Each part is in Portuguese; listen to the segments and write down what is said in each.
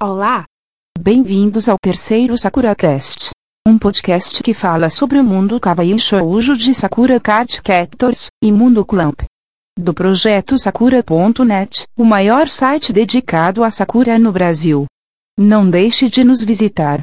Olá! Bem-vindos ao terceiro SakuraCast, um podcast que fala sobre o mundo Kawaii Shoujo de Sakura Card Captors e Mundo Clamp. Do projeto Sakura.net, o maior site dedicado a Sakura no Brasil. Não deixe de nos visitar.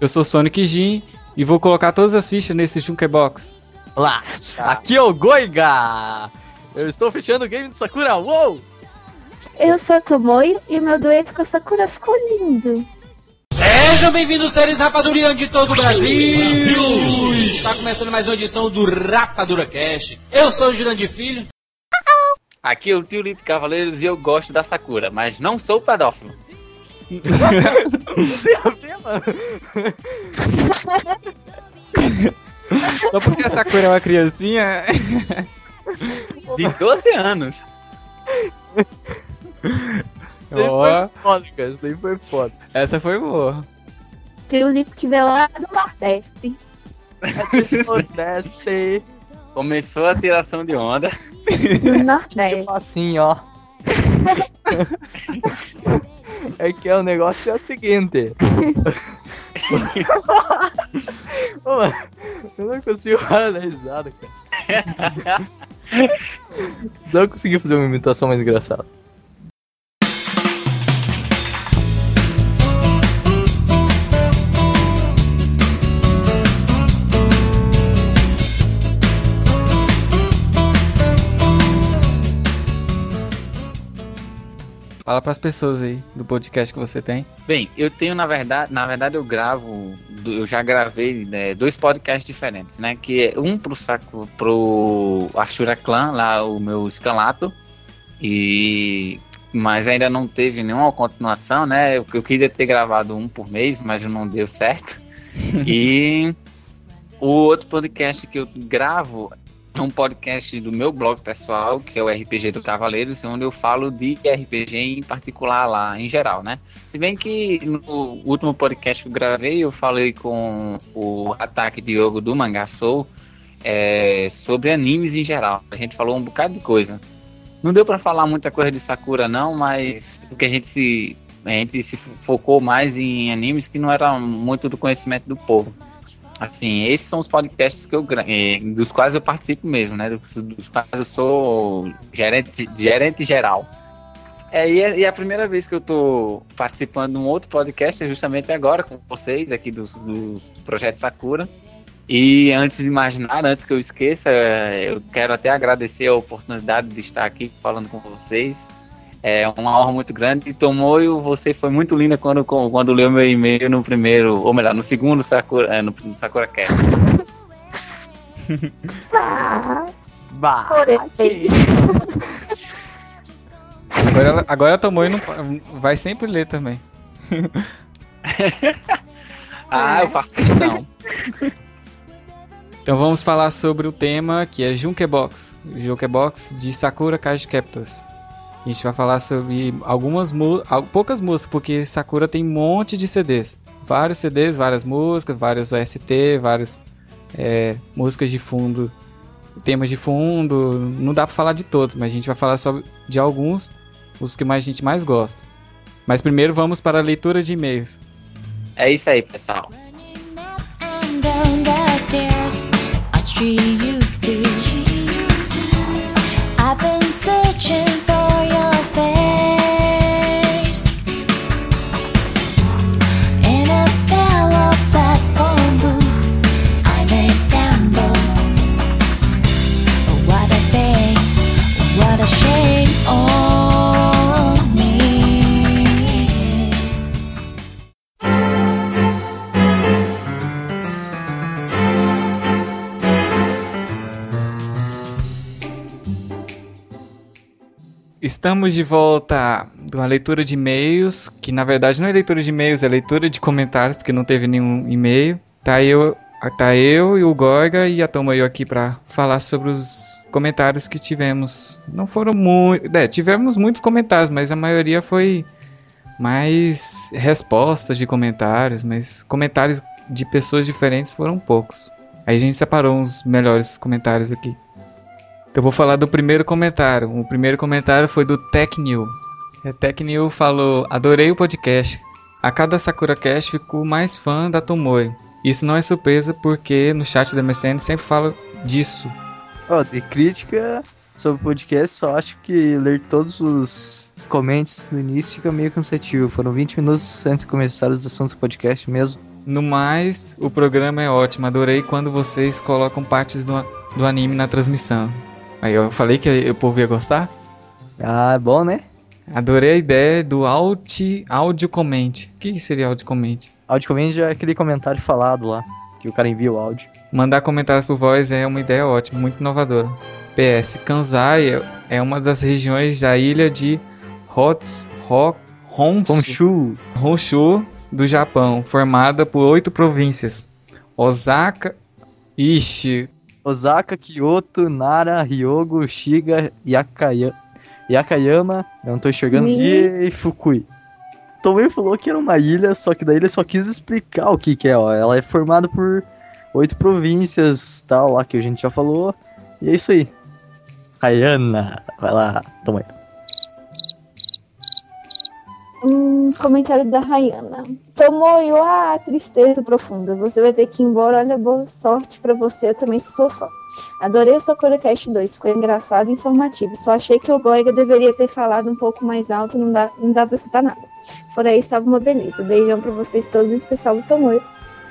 Eu sou Sonic Jin e vou colocar todas as fichas nesse Junkebox. Olá, aqui é o Goiga! Eu estou fechando o game do Sakura, uou! Eu sou a Tomoyo e meu dueto com a Sakura ficou lindo. Sejam bem-vindos, seres rapadurianos de todo o Brasil! Está começando mais uma edição do Rapadura Cast. Eu sou o Jurandir Filho. Aqui é o tio Lipe Cavaleiros e eu gosto da Sakura, mas não sou pedófilo. Só porque a Sakura é uma criancinha. De 12 anos. Daí Ó, foi foda, cara, isso daí foi foda. essa foi boa. Tem o Lip que veio lá do Nordeste. Nordeste. Começou a tiração de onda. Do Nordeste. Assim, ó. É que é o negócio é o seguinte. Mano, eu não consigo parar da risada, cara. Não consegui fazer uma imitação mais engraçada. Fala pras pessoas aí do podcast que você tem. Bem, eu tenho na verdade, na verdade eu gravo, eu já gravei né, dois podcasts diferentes, né? Que é um pro saco pro Ashura Clan, lá o meu escalato, e mas ainda não teve nenhuma continuação, né? Eu, eu queria ter gravado um por mês, mas não deu certo. e o outro podcast que eu gravo um podcast do meu blog pessoal, que é o RPG do Cavaleiros, onde eu falo de RPG em particular lá, em geral, né? Se bem que no último podcast que eu gravei, eu falei com o Ataque Diogo do Manga Soul é, sobre animes em geral. A gente falou um bocado de coisa. Não deu pra falar muita coisa de Sakura, não, mas porque a gente se a gente se focou mais em animes que não era muito do conhecimento do povo. Assim, esses são os podcasts que eu eh, dos quais eu participo mesmo, né? Dos, dos quais eu sou gerente, gerente geral. É, e, é, é a primeira vez que eu tô participando de um outro podcast é justamente agora com vocês aqui do, do Projeto Sakura. E antes de imaginar, antes que eu esqueça, eh, eu quero até agradecer a oportunidade de estar aqui falando com vocês. É uma honra muito grande. E Tomoyo, você foi muito linda quando, quando leu meu e-mail no primeiro, ou melhor, no segundo Sakura, é, no, no Sakura Cast. Ah, Bah! Agora, ela- agora a Tomoe não, vai sempre ler também. Ah, eu faço questão. Então vamos falar sobre o tema que é Junkebox. Junkebox de Sakura Card Captors. A gente vai falar sobre algumas poucas músicas, porque Sakura tem um monte de CDs. Vários CDs, várias músicas, vários OST, vários é, músicas de fundo, temas de fundo. Não dá pra falar de todos, mas a gente vai falar sobre de alguns, os que mais a gente mais gosta. Mas primeiro vamos para a leitura de e-mails. É isso aí, pessoal. I've been searching for Estamos de volta de uma leitura de e-mails, que na verdade não é leitura de e-mails, é leitura de comentários, porque não teve nenhum e-mail. Tá eu, tá eu e o Gorga e a Tomoyo aqui pra falar sobre os comentários que tivemos. Não foram muitos, é, tivemos muitos comentários, mas a maioria foi mais respostas de comentários, mas comentários de pessoas diferentes foram poucos. Aí a gente separou uns melhores comentários aqui. Então eu vou falar do primeiro comentário. O primeiro comentário foi do TechNew. É, TechNew falou: Adorei o podcast. A cada Sakura Cast fico mais fã da Tomoe. Isso não é surpresa porque no chat da MSN sempre falo disso. Ó, de crítica sobre o podcast, só acho que ler todos os comentários no início fica meio cansativo. Foram 20 minutos antes de começar os assuntos do podcast mesmo. No mais, o programa é ótimo. Adorei quando vocês colocam partes do, do anime na transmissão. Aí eu falei que o povo ia gostar? Ah, é bom, né? Adorei a ideia do alt, áudio comente. O que seria áudio comente? Áudio comente é aquele comentário falado lá, que o cara envia o áudio. Mandar comentários por voz é uma ideia ótima, muito inovadora. PS, Kanzai é uma das regiões da ilha de Hots, Ho, Honshu, Honshu, Honshu do Japão, formada por oito províncias. Osaka, Ixi, Osaka, Kyoto, Nara, Ryogo, Shiga, Yakaya, Yakayama, eu não tô enxergando, Mi. e Fukui. Também falou que era uma ilha, só que daí ele só quis explicar o que que é, ó. Ela é formada por oito províncias, tal, lá que a gente já falou. E é isso aí. Hayana, vai lá, toma aí. Comentário da Rayana. Tomoyo, ah, tristeza profunda. Você vai ter que ir embora. Olha, boa sorte pra você. Eu também sou fã. Adorei o Sakura Cast 2. Ficou engraçado e informativo. Só achei que o colega deveria ter falado um pouco mais alto. Não dá, não dá pra escutar nada. Fora isso, estava uma beleza. Beijão pra vocês todos, em especial o Tomoyo.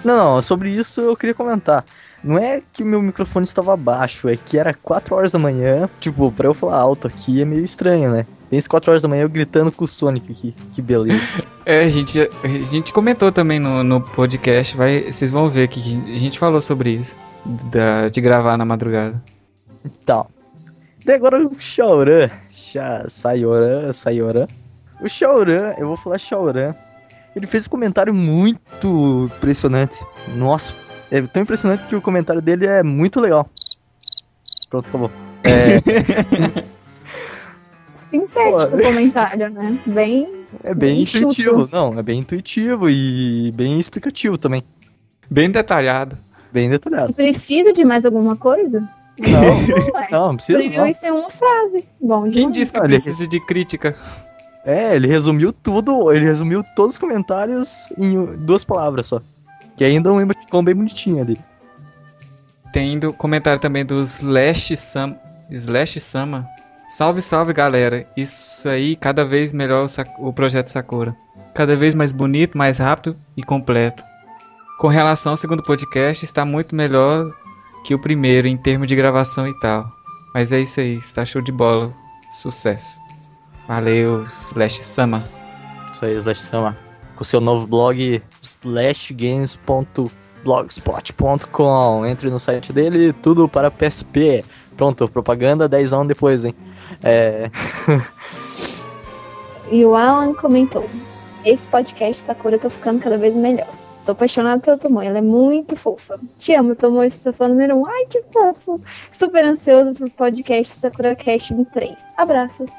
Não, não, sobre isso eu queria comentar. Não é que o meu microfone estava baixo, é que era 4 horas da manhã. Tipo, pra eu falar alto aqui é meio estranho, né? Pense 4 horas da manhã eu gritando com o Sonic aqui. Que beleza. É, a gente, a gente comentou também no, no podcast, vai, vocês vão ver que a gente falou sobre isso, da- de gravar na madrugada. Então. Daí agora o Shaoran. Sha, Sayoran, Sayoran. O Shaoran, eu vou falar Shaoran. Ele fez um comentário muito impressionante. Nossa, é tão impressionante que o comentário dele é muito legal. Pronto, acabou. Sintético Pô. o comentário, né? Bem. É bem Bem intuitivo. chuto. Não, é bem intuitivo e bem explicativo também. Bem detalhado. Bem detalhado. Precisa de mais alguma coisa? Não, Não, é. não, não precisa Previu isso em uma frase. Bom Quem demais. disse que precisa de crítica? É, ele resumiu tudo, ele resumiu todos os comentários em duas palavras só. Que ainda um ficou bem bonitinho ali. Tem do comentário também do Slash Sam, Slash Sama. Salve, salve galera. Isso aí, cada vez melhor o, o projeto Sakura. Cada vez mais bonito, mais rápido e completo. Com relação ao segundo podcast, está muito melhor que o primeiro em termos de gravação e tal. Mas é isso aí, está show de bola. Sucesso. Valeu, Slash Sama. Isso aí, Slash Sama. Com seu novo blog, slashgames.blogspot.com. Entre no site dele, tudo para PSP. Pronto, propaganda 10 anos depois, hein? É. E o Alan comentou: Esse podcast Sakura tá ficando cada vez melhor. Estou apaixonado pela Tomoe, ela é muito fofa. Te amo, Tomoe, sou seu fã número 1. Um. Ai, que fofo. Super ansioso pro podcast Sakura Cast 3. Abraços.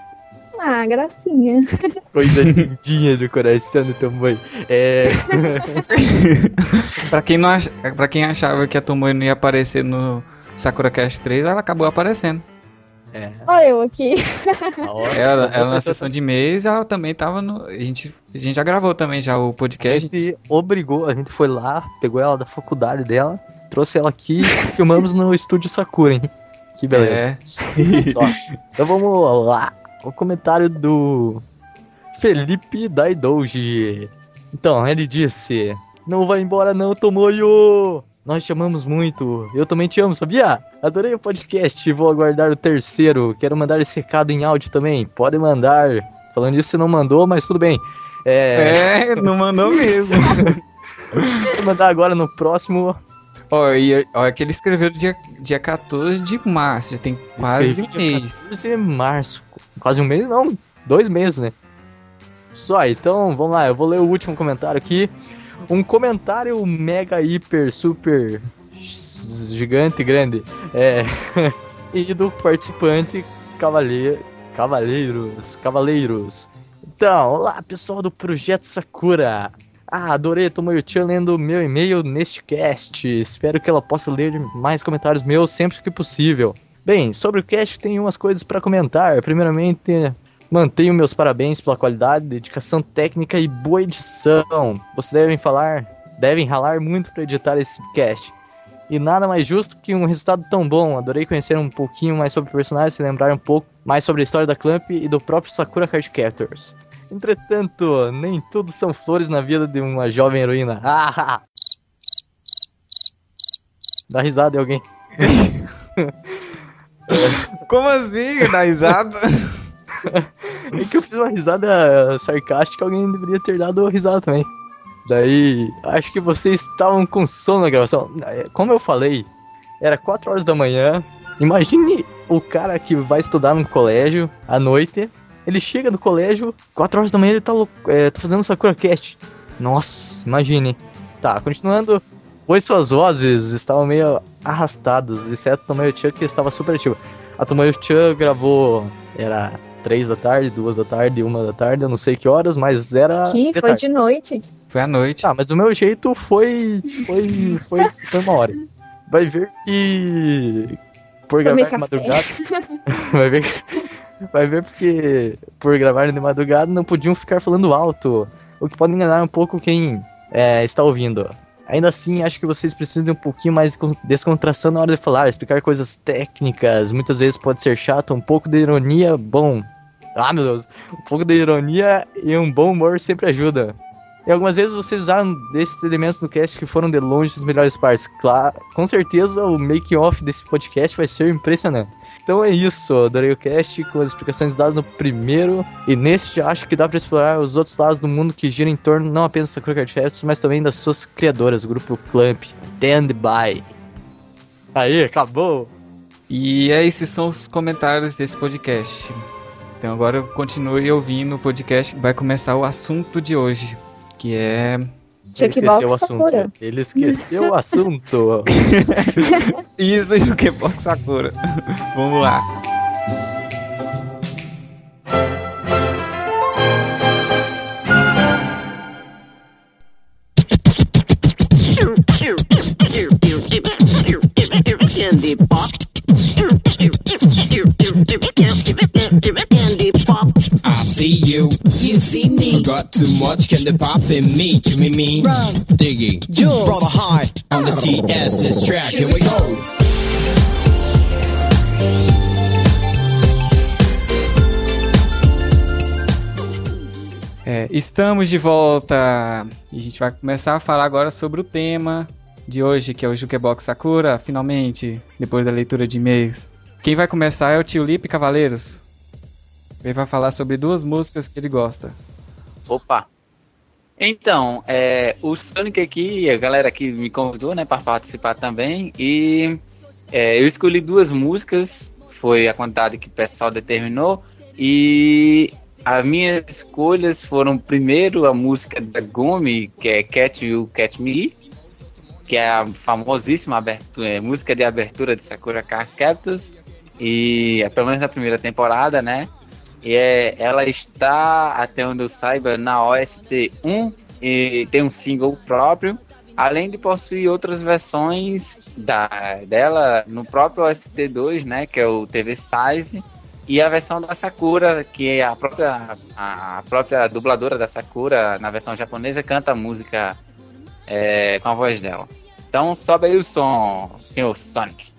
Ah, gracinha. Coisa lindinha do coração do Tomoe. É. Pra quem, não ach... pra quem achava que a Tomoe não ia aparecer no Sakura Cast 3, ela acabou aparecendo. Olha eu aqui. Ela, ela na sessão de mês, ela também tava no. A gente, a gente já gravou também já o A podcast. gente obrigou, a gente foi lá, pegou ela da faculdade dela, trouxe ela aqui e filmamos no estúdio Sakura, hein? Que beleza. É. Só. Então vamos lá. O comentário do Felipe Daidouji. Então, ele disse: Não vai embora, não, Tomoyo! Nós te amamos muito. Eu também te amo, sabia? Adorei o podcast vou aguardar o terceiro. Quero mandar esse recado em áudio também. Pode mandar. Falando isso, você não mandou, mas tudo bem. É, É, não mandou mesmo. vou mandar agora no próximo. Ó, e ó, que ele escreveu dia, dia 14 de março, já tem quase um Escrevi dia mês. 14 de março. Quase um mês, não. Dois meses, né? Só, então, vamos lá. Eu vou ler o último comentário aqui. Um comentário mega, hiper, super gigante, grande. É. e do participante Cavaleiro, Cavaleiros. Cavaleiros. Então, olá pessoal do Projeto Sakura. Ah, adorei a Tomoyo-chan lendo meu e-mail neste cast. Espero que ela possa ler mais comentários meus sempre que possível. Bem, sobre o cast tem umas coisas para comentar. Primeiramente, mantenho meus parabéns pela qualidade, dedicação técnica e boa edição. Vocês devem falar, devem ralar muito para editar esse cast. E nada mais justo que um resultado tão bom. Adorei conhecer um pouquinho mais sobre o personagem, se lembrar um pouco mais sobre a história da Clamp e do próprio Sakura Card Captors. Entretanto, nem tudo são flores na vida de uma jovem heroína. Ah! Dá risada em alguém. Como assim? Dá risada? É que eu fiz uma risada sarcástica, alguém deveria ter dado risada também. Daí, acho que vocês estavam com sono na gravação. Como eu falei, era 4 horas da manhã. Imagine o cara que vai estudar no colégio à noite. Ele chega no colégio, 4 horas da manhã ele tá, é, tá fazendo Sakura Cast. Nossa, imagine. Tá, continuando. Pois suas vozes estavam meio arrastadas, exceto a Tomoyo-chan que estava super ativa. A Tomoyo-chan gravou, era 3 da tarde, 2 da tarde, 1 da tarde, eu não sei que horas, mas era. De foi tarde. de noite. Foi à noite. Tá, mas o meu jeito foi. Foi. Foi, foi uma hora. Vai ver que. Por Tomei gravar de madrugada. vai ver. Vai ver porque. Por gravar de madrugada não podiam ficar falando alto. O que pode enganar um pouco quem é, está ouvindo. Ainda assim, acho que vocês precisam de um pouquinho mais de con- descontração na hora de falar, explicar coisas técnicas. Muitas vezes pode ser chato, um pouco de ironia, bom. Ah, meu Deus. Um pouco de ironia e um bom humor sempre ajuda. E algumas vezes vocês usaram desses elementos no cast que foram de longe as melhores partes. Claro, com certeza o make-off desse podcast vai ser impressionante. Então é isso, adorei o cast com as explicações dadas no primeiro. E neste acho que dá pra explorar os outros lados do mundo que giram em torno não apenas da Card Captors, mas também das suas criadoras, o grupo Clamp. Stand by. Aí, acabou. E esses são os comentários desse podcast. Então agora continue ouvindo o podcast. Vai começar o assunto de hoje, que é Ele esqueceu o Jukebox Sakura. assunto. Ele esqueceu o assunto. isso, Jukebox Sakura. Vamos lá. Candy pop. Candy pop. I see you. You see me. Got too much candy pop in me. To me, me. Run. Diggy. Jules. Brother high. On the TS's track. Here we go. É, estamos de volta e a gente vai começar a falar agora sobre o tema de hoje, que é o Jukebox Sakura, finalmente, depois da leitura de e-mails. Quem vai começar é o Tio Lipe Cavaleiros. Ele vai falar sobre duas músicas que ele gosta. Opa! Então, é, o Sonic aqui, a galera aqui me convidou, né, para participar também, e é, eu escolhi duas músicas, foi a quantidade que o pessoal determinou, e as minhas escolhas foram primeiro a música da Gumi, que é Catch You, Catch Me, que é a famosíssima abertura, é, música de abertura de Sakura Card Captors, e é, pelo menos na primeira temporada, né, e é, ela está, até onde eu saiba, na OST 1 e tem um single próprio, além de possuir outras versões da, dela no próprio OST 2, né, que é o TV Size, e a versão da Sakura, que é a própria, a própria dubladora da Sakura, na versão japonesa, canta a música é, com a voz dela. Então sobe aí o som, senhor Sonic.「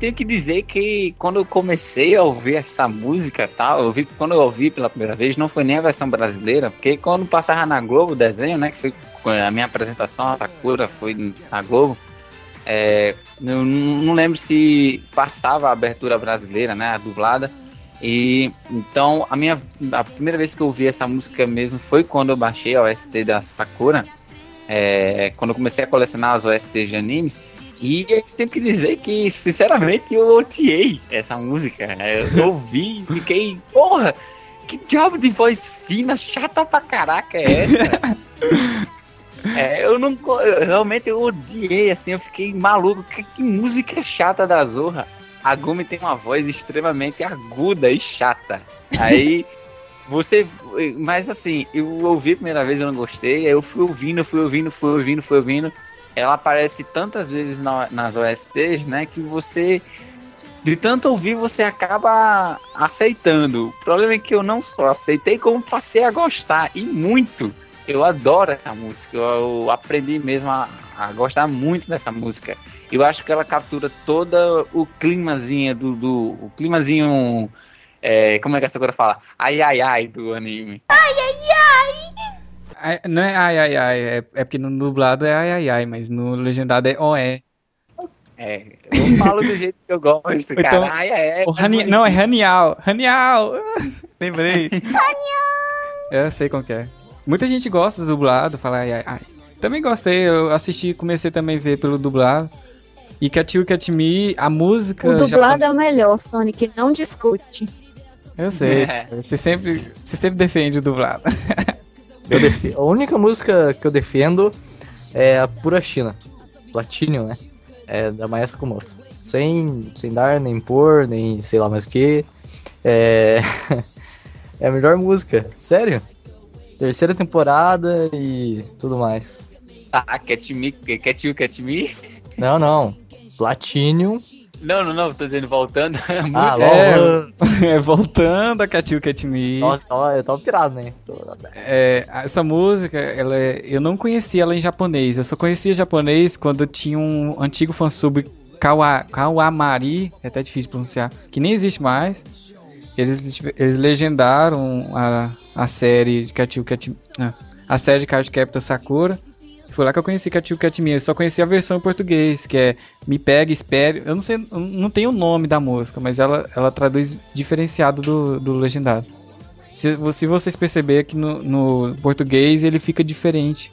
tenho que dizer que quando eu comecei a ouvir essa música tal, eu vi, quando eu ouvi pela primeira vez, não foi nem a versão brasileira, porque quando passava na Globo o desenho, né, que foi a minha apresentação, a Sakura foi na Globo, é, eu não lembro se passava a abertura brasileira, né, a dublada, e então a minha a primeira vez que eu ouvi essa música mesmo foi quando eu baixei a OST da Sakura, é, quando eu comecei a colecionar as OSTs de animes, e eu tenho que dizer que, sinceramente, eu odiei essa música. né? Eu ouvi e fiquei, porra, que diabo de voz fina, chata pra caraca é essa? É, eu não. eu- realmente eu odiei, assim, eu fiquei maluco. Que, que música chata da Zorra. A Gumi tem uma voz extremamente aguda e chata. Aí. Você. Mas assim, eu ouvi a primeira vez, eu não gostei. Aí eu fui ouvindo, fui ouvindo, fui ouvindo, fui ouvindo. Ela aparece tantas vezes na- nas OSTs, né? Que você. De tanto ouvir, você acaba aceitando. O problema é que eu não só aceitei, como passei a gostar. E muito. Eu adoro essa música. Eu, eu aprendi mesmo a, a gostar muito dessa música. Eu acho que ela captura toda o climazinho do. do o climazinho. é, como é que essa coisa fala? Ai ai ai do anime. Ai, Não é ai ai ai, é, é porque no dublado é ai ai ai, mas no legendado é oé. É, eu falo do jeito que eu gosto, cara. Então, ai ai ai. O Não, é Ranial. Ranial! Lembrei. Eu sei como que é. Muita gente gosta do dublado, fala ai ai ai. Também gostei, eu assisti, comecei também a ver pelo dublado. E Cat You Cat Me, a música. O dublado japonesa- é o melhor, Sonic, não discute. Eu sei. É. Você sempre, você sempre defende o dublado. Eu defi- A única música que eu defendo é a Pura China. Platinum, né? É da Maestra Kumoto. Sem, sem dar, nem pôr, nem sei lá mais o que. É... é a melhor música. Sério? Terceira temporada e tudo mais. Ah, Cat Me, Cat You, Cat Me. Não, não. Platinum. Não, não, não, tô dizendo voltando. Ah, É, é, voltando a Cat You Cat Me. Nossa, tava- eu tava pirado, né? É, essa música, ela é- eu não conhecia ela em japonês. Eu só conhecia japonês quando tinha um antigo fansub Kawa, Kawamari, é até difícil de pronunciar, que nem existe mais. Eles, eles legendaram a, a série de Katiu Cat, ah, a série de Card Captor Sakura. Foi lá que eu conheci Katiu Cat Me. Eu só conheci a versão em português, que é Me Pega, Espere. Eu não sei, eu não tenho o nome da música, mas ela, ela traduz diferenciado do, do legendado. Se, se vocês perceberem que no, no português ele fica diferente.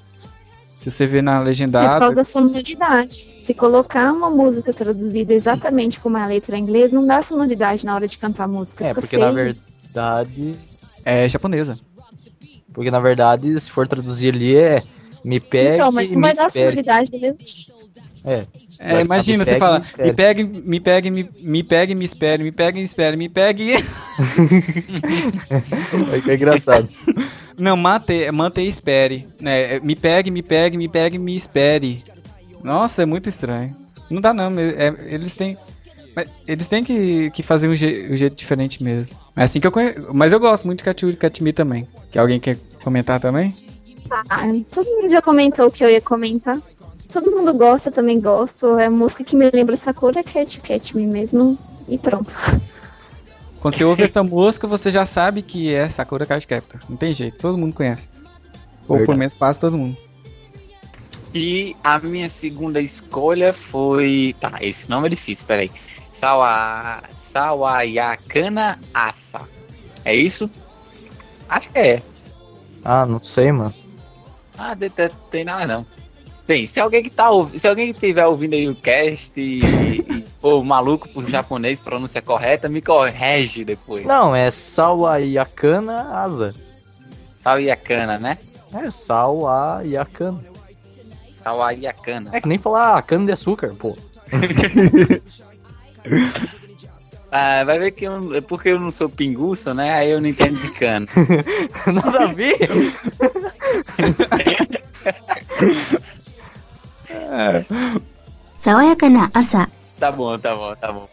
Se você vê na É por legendada. causa da sonoridade. Se colocar uma música traduzida exatamente como a letra em inglês, não dá sonoridade na hora de cantar a música. É, porque na feio. verdade. É japonesa. Porque na verdade, se for traduzir ali, é me pegue Então, mas e me vai dar espere. do mesmo. É. É, imagina, você fala, me pegue me pegue, me pegue, me, me pegue, me espere, me pegue, me espere, me pegue. É que é engraçado. Não, mate, mate e espere. né? me pegue, me pegue, me pegue, me espere. Nossa, é muito estranho. Não dá não, é- eles têm. mas Eles têm que, que fazer um, je- um jeito diferente mesmo. É assim que eu conheço. Mas eu gosto muito de Katyu e Katmi também. Que alguém quer comentar também? Ah, todo mundo já comentou o que eu ia comentar. Todo mundo gosta, eu também gosto. É música que me lembra Sakura Cat Cat Me mesmo. E pronto. Quando você ouve essa música, você já sabe que é Sakura Card Captor. Não tem jeito, todo mundo conhece. Ou Verdade. menos quase todo mundo. E a minha segunda escolha foi. Tá, esse nome é difícil, peraí. Sawa... Sawayakana Asa. É isso? Acho que é. Ah, não sei, mano. Ah, de- tem nada não. Bem, se alguém que tá ouvindo, se alguém que estiver ouvindo aí o cast e, e for maluco por japonês, pronúncia correta, me corrige depois. Não, é Sawayakana Asa. Sawayakana, né? É Sawayakana. Sawayakana. É que nem falar cana de açúcar, pô. Ah, vai ver que eu, é porque eu não sou pinguço, né? Aí eu não entendo de cana. Nada a ver. Tá bom, tá bom, tá bom.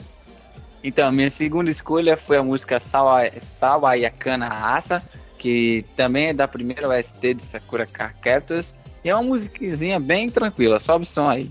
Então, minha segunda escolha foi a música Sawa, Sawayakana Asa, que também é da primeira OST de Sakura Card Captors. E é uma musiquinha bem tranquila, sobe o som aí.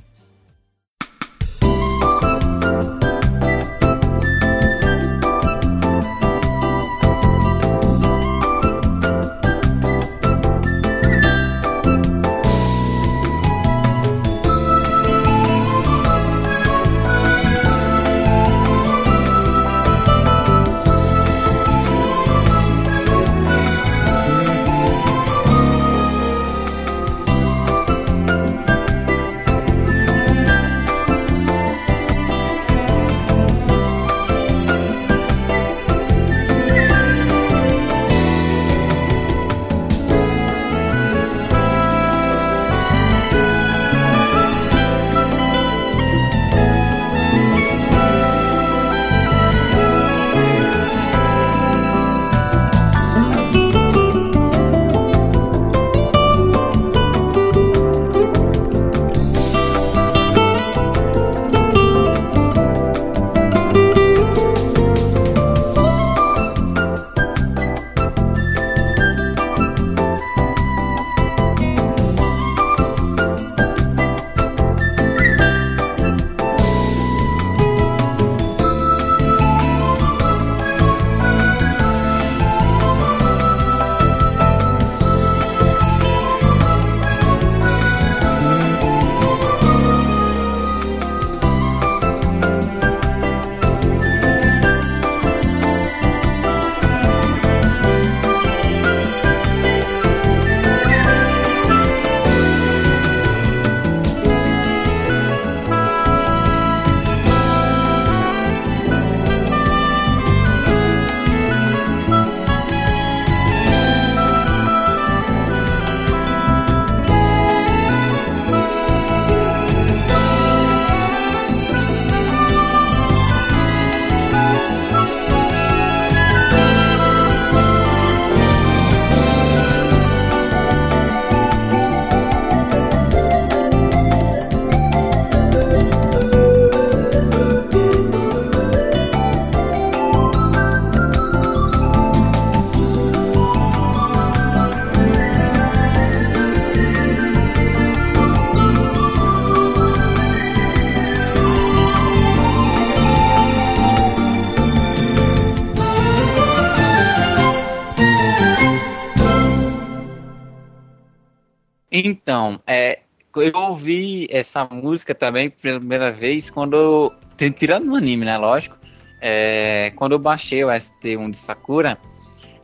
Então, é, eu ouvi essa música também pela primeira vez quando Tirando no anime, né? Lógico. É, quando eu baixei o ST1 de Sakura.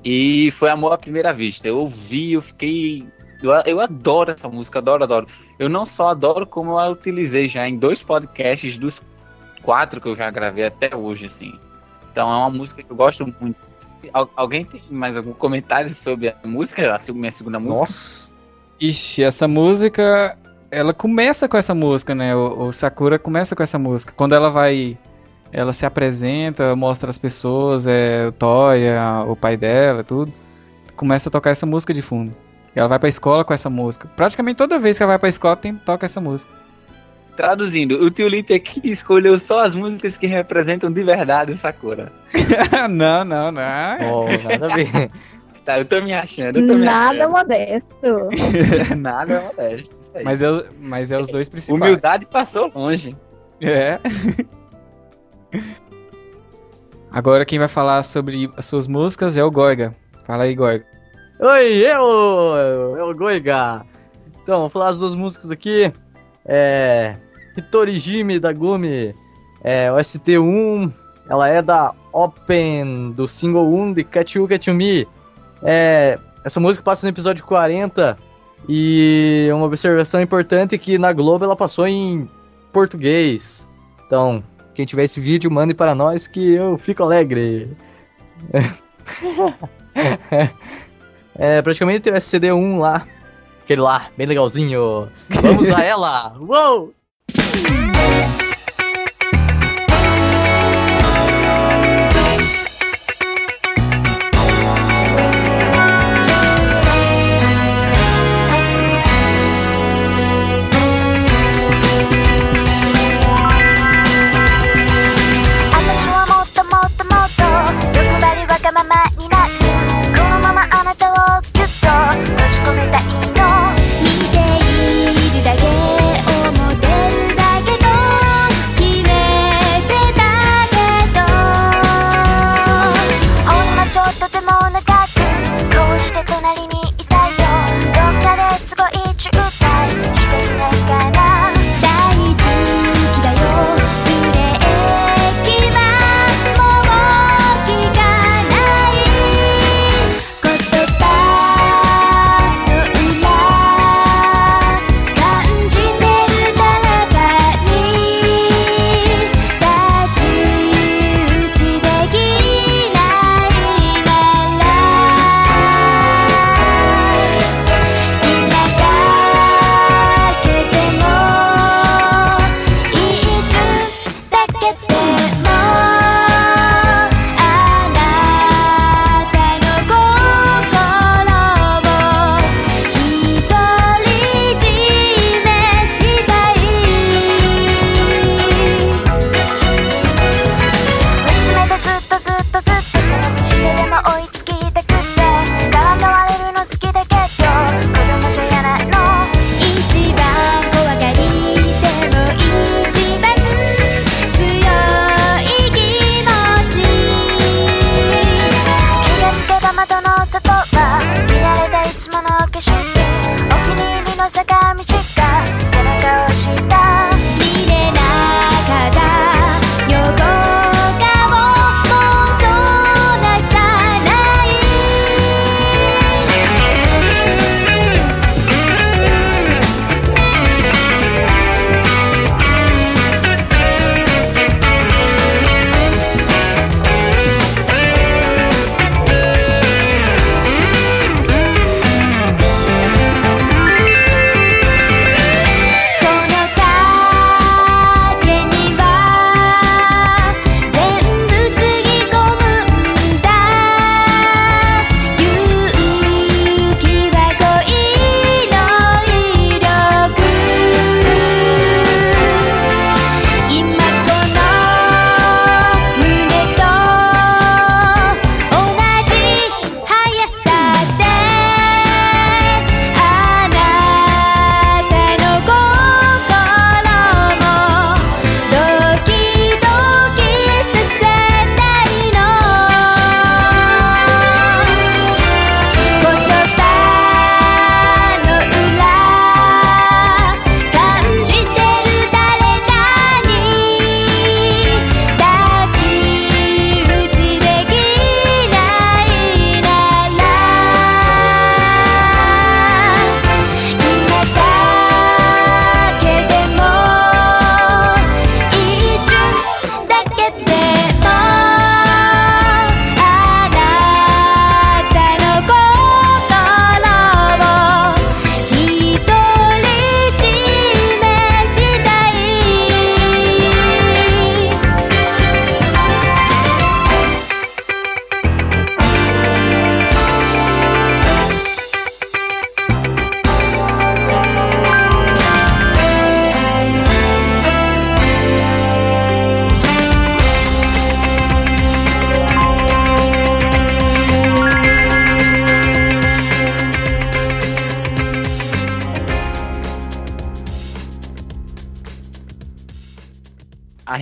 E foi amor à primeira vista. Eu ouvi, eu fiquei. Eu, eu adoro essa música, adoro, adoro. Eu não só adoro, como eu a utilizei já em dois podcasts dos quatro que eu já gravei até hoje, assim. Então é uma música que eu gosto muito. Al- alguém tem mais algum comentário sobre a música? A minha segunda música? Nossa. Ixi, essa música. Ela começa com essa música, né? O, o Sakura começa com essa música. Quando ela vai. Ela se apresenta, mostra as pessoas, é, o Toya, o pai dela, tudo. Começa a tocar essa música de fundo. Ela vai pra escola com essa música. Praticamente toda vez que ela vai pra escola, tem, toca essa música. Traduzindo, o Tio Lipe aqui escolheu só as músicas que representam de verdade o Sakura. não, não, não. Oh, nada a ver. tá, eu tô me achando, eu tô Nada me achando. modesto. Nada modesto. Mas é, mas é os dois principais. Humildade passou longe. É. Agora quem vai falar sobre as suas músicas é o Goiga. Fala aí, Goiga. Oi, eu! eu o Goiga. Então, vou falar as duas músicas aqui. É... Hitorijime da Gumi. É, OST1. Ela é da Open, do single 1 de Catch You, Catch Me. É, essa música passa no episódio 40 e uma observação importante é que na Globo ela passou em português. Então, quem tiver esse vídeo, mande para nós que eu fico alegre. é, praticamente tem o SCD1 lá. Aquele lá, bem legalzinho. Vamos a ela! Uou!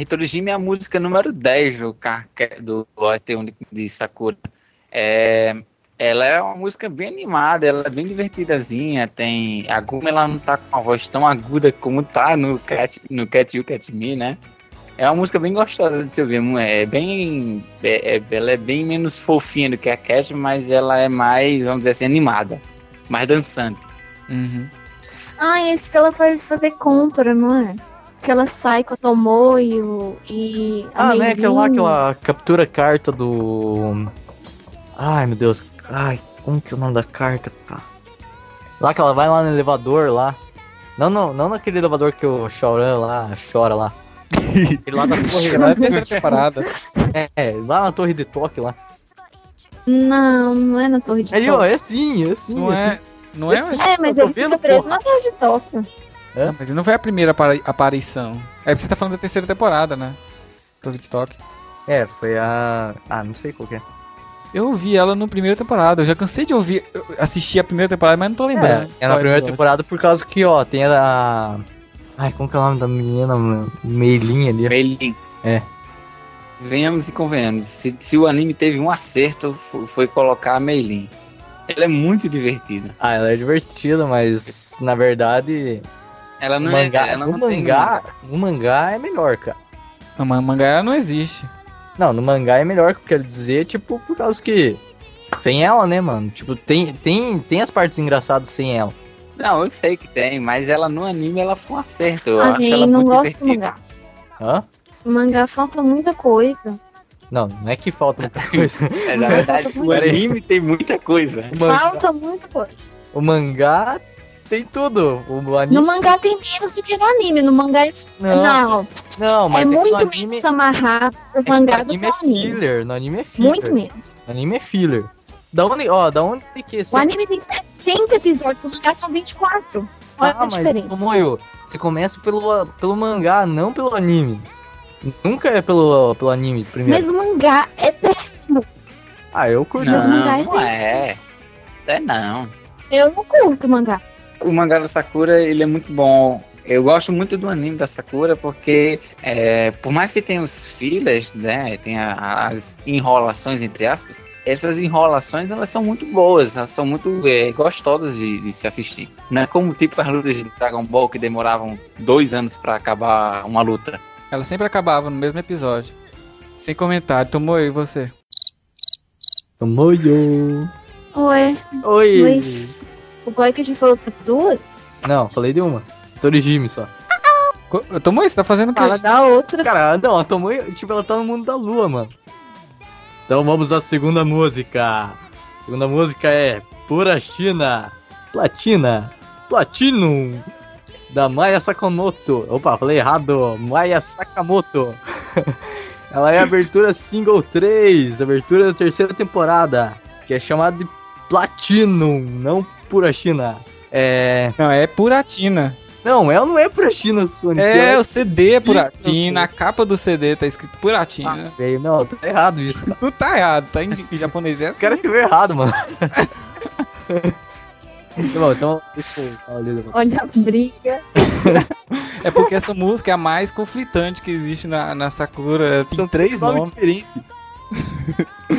Mitorojima é a música número 10 do, é do de Sakura. É, ela é uma música bem animada, ela é bem divertidazinha. Tem a Guma, ela não tá com a voz tão aguda como tá no Cat, no Cat You Cat Me, né? É uma música bem gostosa de se ouvir, é bem, é, é, ela é bem menos fofinha do que a Cat, mas ela é mais, vamos dizer assim, animada, mais dançante. Uhum. Ah, esse que ela faz fazer compra, não é? Que ela sai com a Tomoyo e. a Ah, né? Aquela lá, Meilin. aquela captura carta do. Ai, meu Deus. Ai, como que é o nome da carta, pá? Lá que ela vai lá no elevador lá. Não, não, não naquele elevador que o Choran lá chora lá. Aquele lá da torre. Ela é a terceira temporada. É, é, lá na torre de toque lá. Não, não é na Torre de Ali, ó, Tóquio. é sim, é sim, Não é sim. é, não é, Esse- mas, É, mas Eu tô ele vendo, fica preso porra. na Torre de Tóquio. não, mas não foi a primeira apari- aparição. É porque você tá falando da terceira temporada, né? Do TikTok. É, foi a. Ah, não sei qual que é. Eu ouvi ela na primeira temporada. Eu já cansei de ouvir, eu assisti a primeira temporada, mas não tô lembrando. É, é na primeira episódio. temporada por causa que, ó, tem a. Ai, como que é o nome da menina, mano? Meilinha ali. Meilin. É. Venhamos e convenhamos. Se, se o anime teve um acerto, fo- foi colocar a Meilin. Ela é muito divertida. Ah, ela é divertida, mas na verdade, Ela não mangá, é. Ela no não tem mangá, no mangá é melhor, cara. Não, mas mangá ela não existe. Não, no mangá é melhor, que eu quero dizer, tipo, por causa que sem ela, né, mano? Tipo, tem tem tem as partes engraçadas sem ela. Não, eu sei que tem, mas ela no anime ela foi um acerto. Eu Ah, acho ela não muito gosto do divertida. mangá. Hã? O mangá falta muita coisa. Não, não é que falta muita coisa. É, na verdade, o anime tem muita coisa. Mangá, Falta muita coisa. o mangá tem tudo. O anime No mangá tem menos do que no anime. No mangá é. Não, Não, Não, é mas é, que muito no anime, menos amarrado o é que mangá no do que anime o é anime. filler, no anime é filler. Muito menos. No anime é filler. Da onde, ó, da onde que O anime tem 70 episódios, o mangá são 24. Olha Ah, a mas diferença. como eu, você começa pelo, pelo mangá, não pelo anime. Nunca é pelo, pelo anime primeiro. Mas o mangá é péssimo. Ah, eu curto. Mas o Não, mangá é não é. É não. Eu não curto mangá. O mangá da Sakura, ele é muito bom. Eu gosto muito do anime da Sakura porque, é, por mais que tenha os fillers, né, tem a- as enrolações, entre aspas, essas enrolações, elas são muito boas, elas são muito é, gostosas de, de se assistir. Não é como tipo as lutas de Dragon Ball que demoravam dois anos pra acabar uma luta. Ela sempre acabava no mesmo episódio. Sem comentário. Tomou eu e você. Tomoyo. Ué, Oi. mas o boy que a gente falou pras duas, Não, falei de uma. Torigime só. Co- Tomou isso? Tá fazendo o quê? fala da outra. Cara, não, a Tomoyo, tipo, ela tá no mundo da lua, mano. Então vamos à segunda música. A segunda música é Pura China, Platina, Platinum, da Maya Sakamoto. Opa, falei errado. Maya Sakamoto. Ela é a abertura single 3, abertura da terceira temporada, que é chamada de Platinum, não Pura China. É. Não, é Puratina. Não, ela não é Pura China, Sonic. É, ela o CD é Puratina. A capa do CD tá escrito Puratina. Velho, não, tá errado isso, cara. Não tá errado, tá em japonês. É Os caras escreveram errado, mano. Bom, então, deixa eu falar. Olha a briga. É porque essa música é a mais conflitante que existe na, na Sakura. Tem São três nomes. diferentes.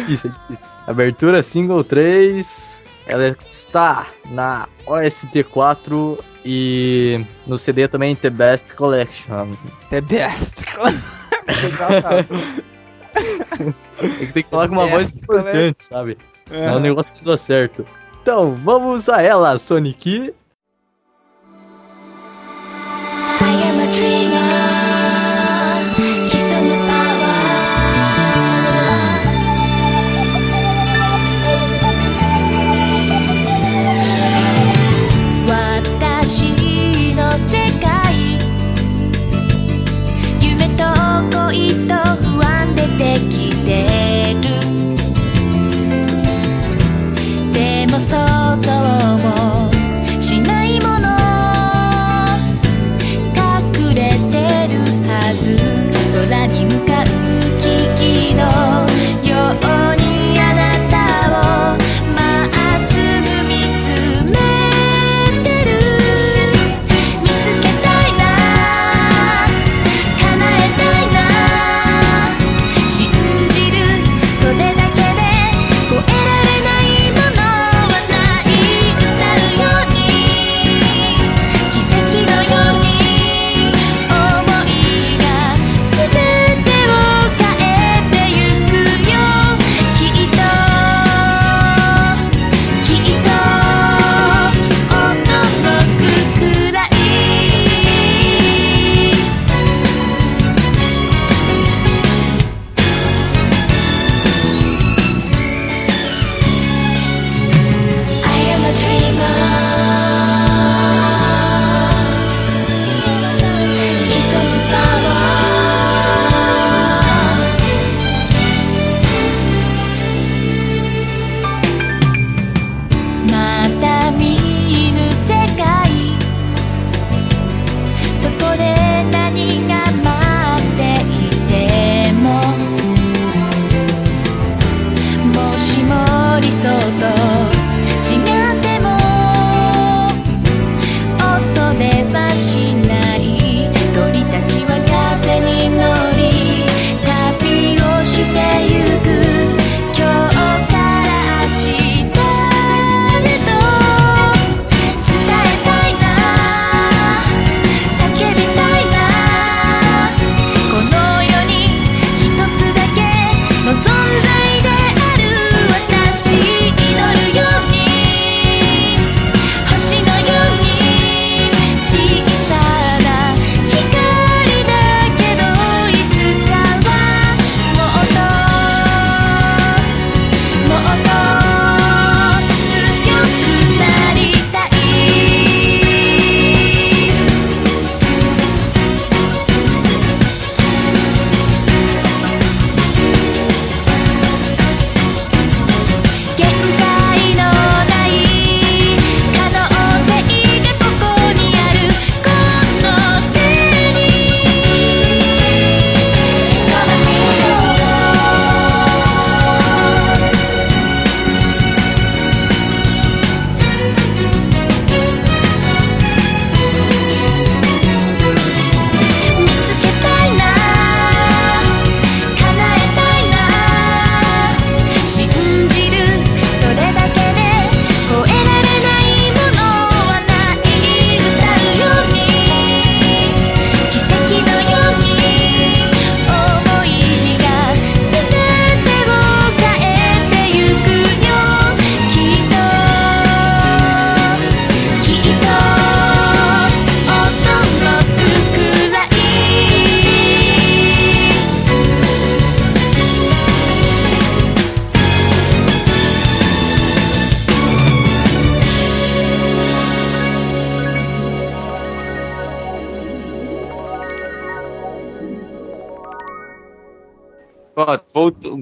Isso, é difícil. Abertura single 3. Ela está na OST4 e no CD também The Best Collection. The best. É que tem que falar com uma The voz importante, sabe? Senão É. o negócio não dá certo. Então, vamos a ela, Sonic.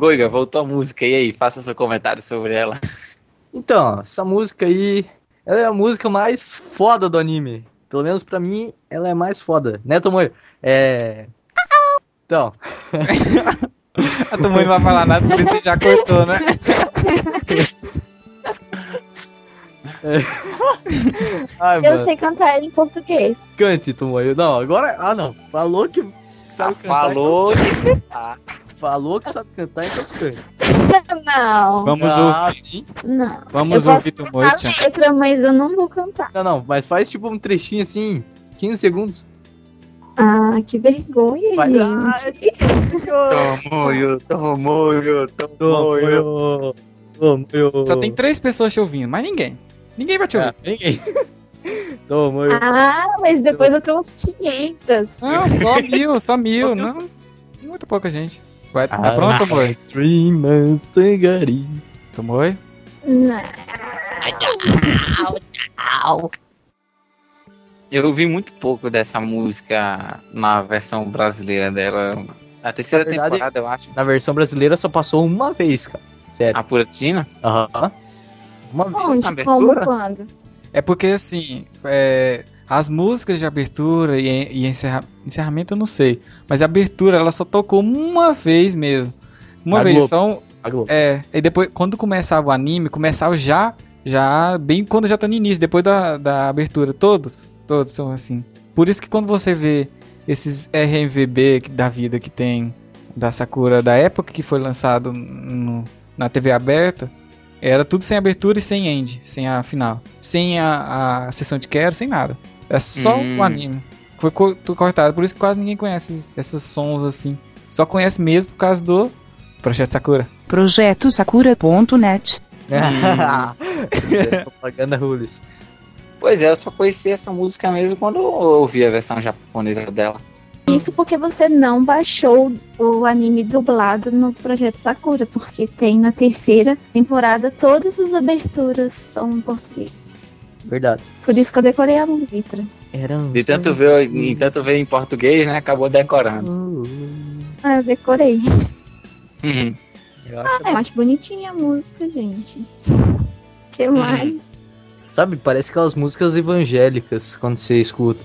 Goiga, voltou a música. E aí, faça seu comentário sobre ela. Então, essa música aí, ela é a música mais foda do anime. Pelo menos pra mim, ela é mais foda. Né, Tomoyo? É... Então, A tua mãe não vai falar nada, por isso você já cortou, né? ai, Eu mano, sei cantar ela em português. cante, Tomoyo. Não, agora, ah não, falou que sabe cantar. Falou. então- falou que sabe cantar, então cante. Não, Vamos ah, ouvir. sim. não. Vamos eu ouvir posso Tomoyo, cantar Chan. a letra, mas eu não vou cantar. Não, não, mas faz tipo um trechinho assim, 15 segundos. Ah, que vergonha, Vai gente. Tomoyo, Tomoyo, Tomoyo. Tomoyo. Tomoyo. Só tem três pessoas te ouvindo, mas ninguém. Ninguém vai te ouvir. Ah, ninguém. Tomoyo. Ah, mas depois eu tenho uns 500. Não, só mil, só mil. Não, muito pouca gente. Vai, tá Ah, pronto, amor? Three months Tegari. Tomou? Não. Eu ouvi muito pouco dessa música na versão brasileira dela. A terceira Na verdade- temporada, eu acho. Na versão brasileira só passou uma vez, cara. Sério. A Puratina? Aham. Uma vez. Onde? abertura? Como? Quando? É porque assim, é, as músicas de abertura e, e encerra- encerramento eu não sei. Mas a abertura ela só tocou uma vez mesmo. Uma Na vez, Globo. só um- A. É, e depois, quando começava o anime, começava já, já, bem quando já tá no início, depois da, da abertura. Todos, todos são assim. Por isso que quando você vê esses RMVB da vida que tem da Sakura, da época que foi lançado no- na TV aberta, era tudo sem abertura e sem end, sem a final. Sem a, a sessão de quero, sem nada. É só Hum. o anime. Foi co- cortado, por isso que quase ninguém conhece esses, sons assim. Só conhece mesmo por causa do Projeto Sakura. projetosakura.net. Isso é propaganda Rules. Pois é, eu só conheci essa música mesmo quando eu ouvi a versão japonesa dela. Isso porque você não baixou o anime dublado no Projeto Sakura, porque tem na terceira temporada todas as aberturas são em português. Verdade. Por isso que eu decorei a letra. Era um De tanto ver, de tanto ver em português, né? Acabou decorando. Ah, eu decorei. Uhum. Eu acho- Ah, eu acho bonitinha a música, gente. que mais? Sabe, parece aquelas músicas evangélicas quando você escuta.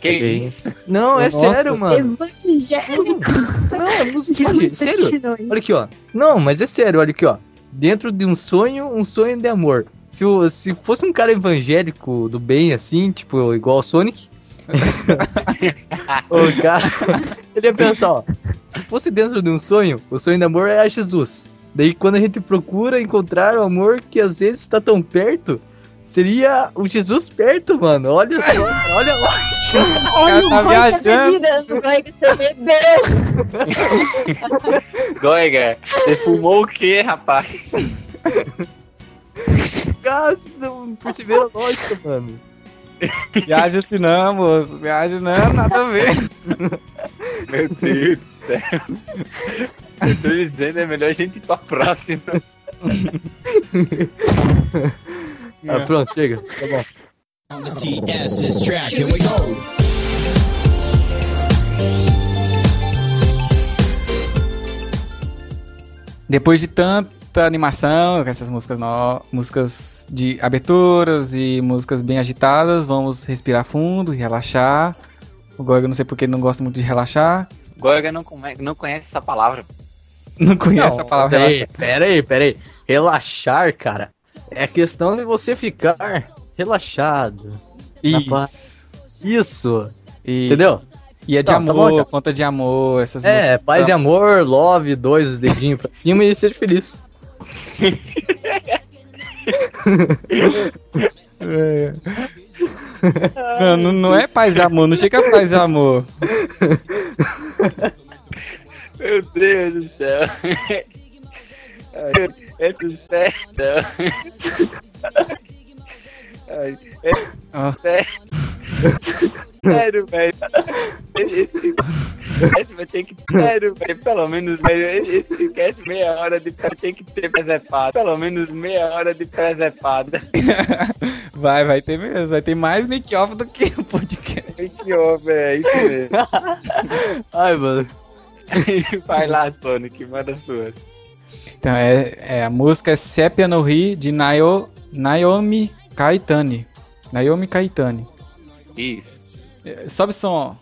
Que Ok. isso? Não, é Nossa. sério, mano. Evangélico. Não, é música. Sério? Olha aqui, ó. Não, mas é sério, olha aqui, ó. Dentro de um sonho, um sonho de amor. Se, o- se fosse um cara evangélico do bem, assim, tipo, igual o Sonic. o cara. Ele ia pensar, ó. Se fosse dentro de um sonho, o sonho de amor é a Jesus. Daí quando a gente procura encontrar o amor que às vezes está tão perto, seria o Jesus perto, mano. Olha só, olha lá. cara tá Olha, viajando. virando, vai que você bebeu. Goiga, você fumou o quê, rapaz? Cara, vocês não perceberam a lógica, mano. Viaja assim não, moço. Viaja não, nada a ver. Meu Deus do céu. Eu tô dizendo, é melhor a gente ir pra próxima. Ah, pronto, chega. Tá bom. On the TS's track, here we go. Depois de tanta animação, com essas músicas no... músicas de aberturas e músicas bem agitadas, vamos respirar fundo e relaxar. O Gorga não sei porque não gosta muito de relaxar. Goiga não, come- não conhece essa palavra. Não conhece a palavra pera relaxar. Pera aí, pera aí. Relaxar, cara. É questão de você ficar relaxado. Na paz. Isso. Isso. Isso. Entendeu? E é de Não, tá amor, bom, já. conta de amor, essas É, músicas. paz e amor, love, dois os dedinhos pra cima e seja feliz. É. Não, não, não é paz e amor, não chega a paz e amor. Meu Deus do céu. É tudo certo. Ai, É Ah. Sério, velho. Esse cast vai ter que. Sério, velho. Pelo menos, velho. Esse cast meia hora de vai ter que ter presepada. Pelo menos meia hora de presepada. Vai, vai ter mesmo. Vai ter mais make-off do que o podcast. Que homem, é isso mesmo. Ai, mano. Vai lá, Sonic, manda suas. Então, é, é, a música é Sepia no Ri, de Nayo, Naomi Kaitani. Naomi Kaitani. Isso. Sobe o som,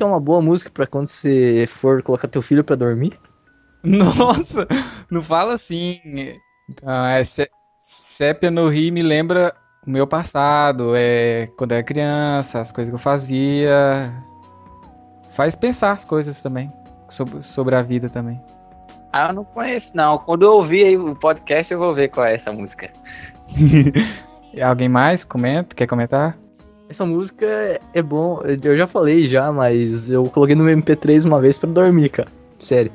que é uma boa música pra quando você for colocar teu filho pra dormir? Nossa, não fala assim. Ah, é sé- Sépia no Rio me lembra o meu passado, é quando eu era criança, as coisas que eu fazia. Faz pensar as coisas também, sobre, sobre a vida também. Ah, eu não conheço, não. Quando eu ouvir aí o podcast, eu vou ver qual é essa música. Alguém mais comenta? Quer comentar? Essa música é- bom, eu já falei já, mas eu coloquei no MP3 uma vez pra dormir, cara. Sério.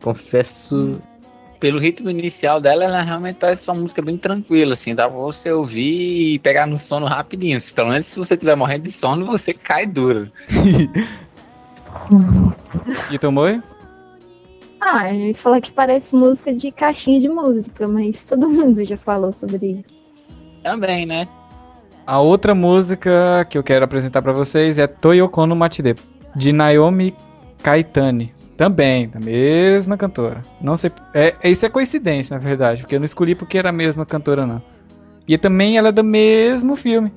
Confesso. Pelo ritmo inicial dela, ela realmente parece uma música bem tranquila, assim. Dá pra você ouvir e pegar no sono rapidinho. Se- Pelo menos se você estiver morrendo de sono, você cai duro. E tomou? Ah, a gente fala que parece música de caixinha de música, mas todo mundo já falou sobre isso. Também, né? A outra música que eu quero apresentar pra vocês é Toyoko no Matide, de Naomi Kaitani. Também, da mesma cantora. Não sei. É, isso é coincidência, na verdade, porque eu não escolhi porque era a mesma cantora, não. E também ela é do mesmo filme.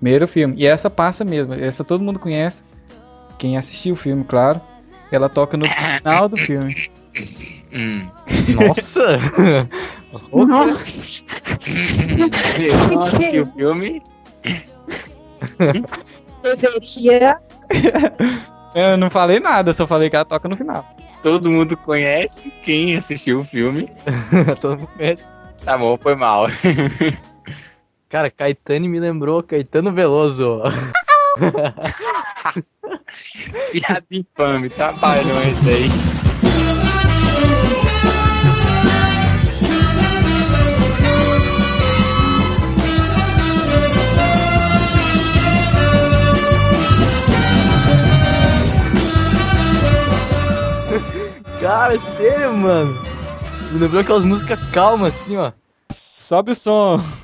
Primeiro filme. E essa passa mesmo. Essa todo mundo conhece. Quem assistiu o filme, claro. Ela toca no final do filme. Hum. Nossa! Nossa, Eu não assisti o filme. Deveria. Eu não falei nada, só falei que ela toca no final. Todo mundo conhece quem assistiu o filme. Todo mundo conhece. Tá bom, foi mal. Cara, Caetano me lembrou Caetano Veloso. Piada infame, trabalham esse aí. Cara, sério, mano. Me lembrou aquelas músicas calmas assim, ó. Sobe o som.「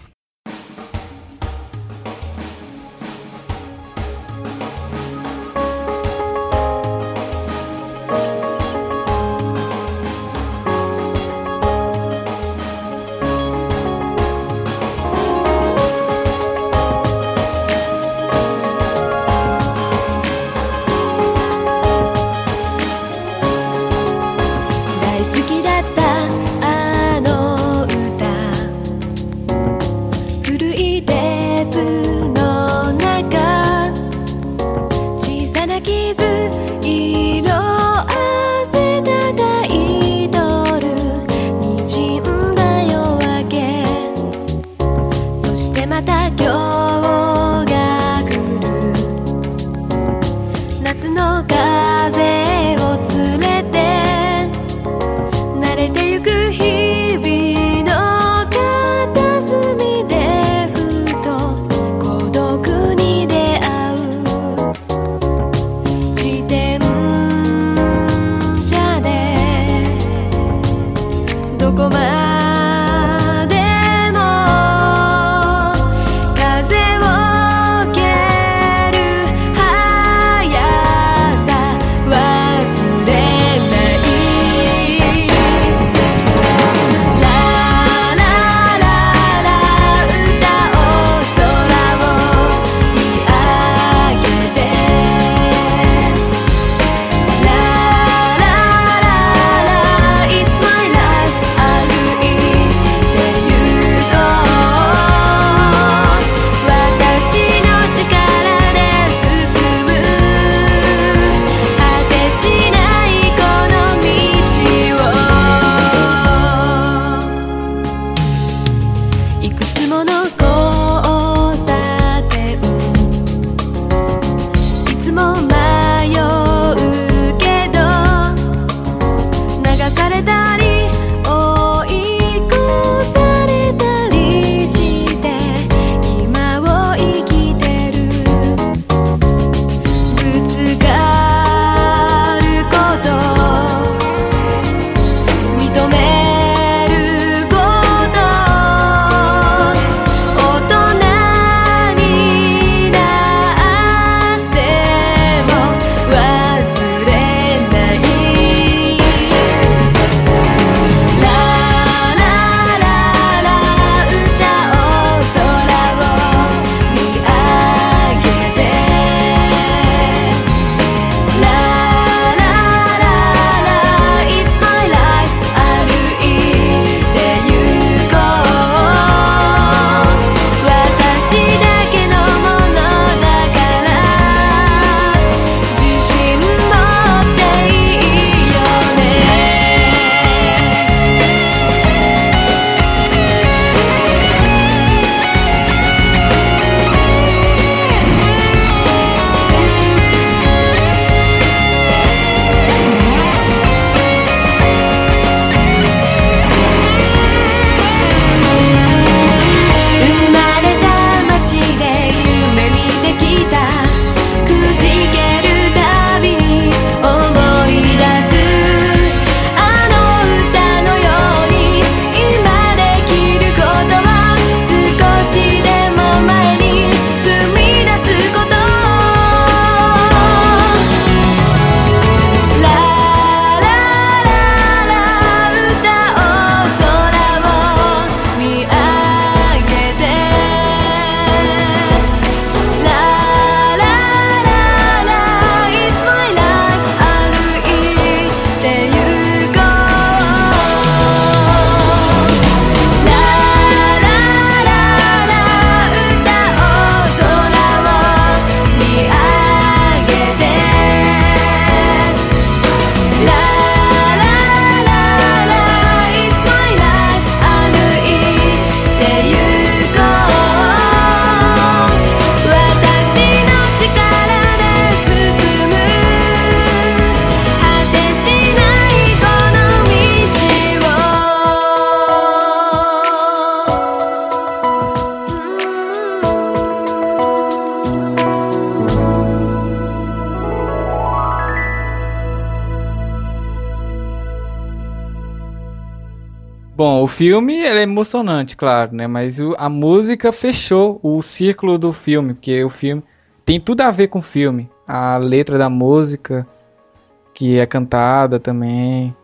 filme ele é emocionante, claro, né? Mas o- a música fechou o círculo do filme, porque o filme tem tudo a ver com o filme. A letra da música, que é cantada também.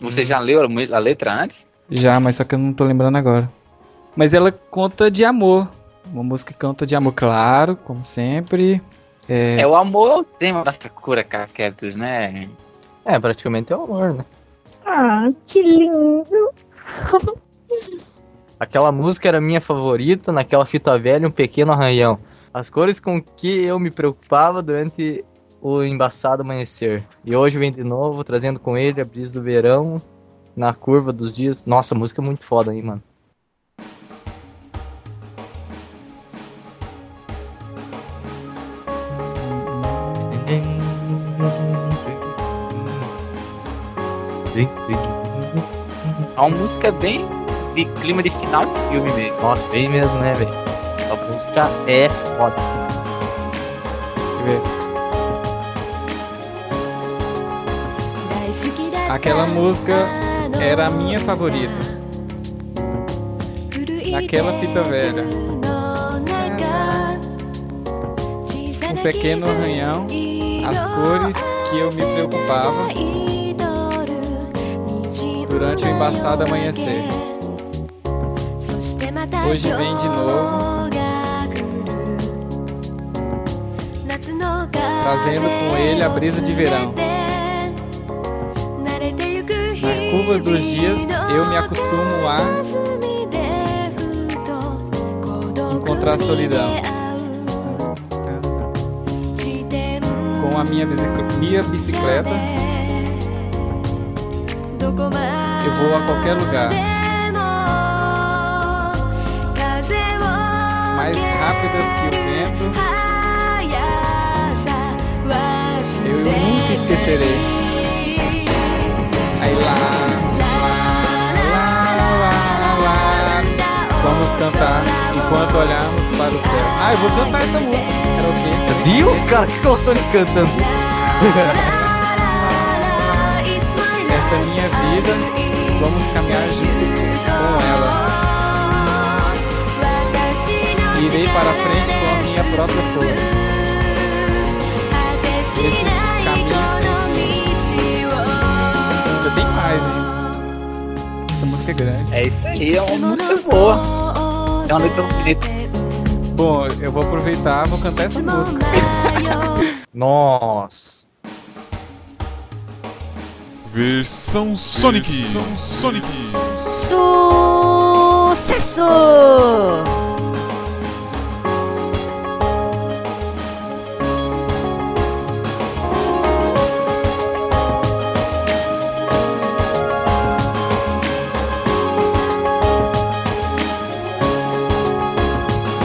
Você já leu a letra antes? Já, mas só que eu não tô lembrando agora. Mas ela conta de amor. Uma música que conta de amor, claro, como sempre. É, É, o amor é o tema da Sakura Captors, né? É, praticamente é o amor, né? Ah, que lindo. Aquela música era minha favorita, naquela fita velha, um pequeno arranhão. As cores com que eu me preocupava durante o embaçado amanhecer. E hoje vem de novo, trazendo com ele a brisa do verão, na curva dos dias. Nossa, a música é muito foda aí, mano. É uma música bem de clima de final de filme mesmo. Nossa, bem mesmo, né, velho? A música é foda. Aquela música era a minha favorita. Naquela fita velha. Um pequeno arranhão, as cores que eu me preocupava durante o embaçado amanhecer. Hoje vem de novo, trazendo com ele a brisa de verão. Na curva dos dias, eu me acostumo a encontrar solidão. Com a minha, bicic- minha bicicleta, eu vou a qualquer lugar. Mais rápidas que o vento, eu nunca esquecerei. Aí lá, lá, lá, lá, lá, vamos cantar enquanto olharmos para o céu. Ah, eu vou cantar essa música. Era o quê? Deus, cara, que é o cantando? Essa é minha vida, vamos caminhar junto com ela. Irei para frente com a minha própria força. Esse caminho sem fim. Ainda tem mais, hein? Essa música é grande. É isso aí, é uma música boa. É uma letra bonita. Bom, eu vou aproveitar, vou cantar essa música. Nossa. Versão Sonic. Versão Sonic. Sucesso!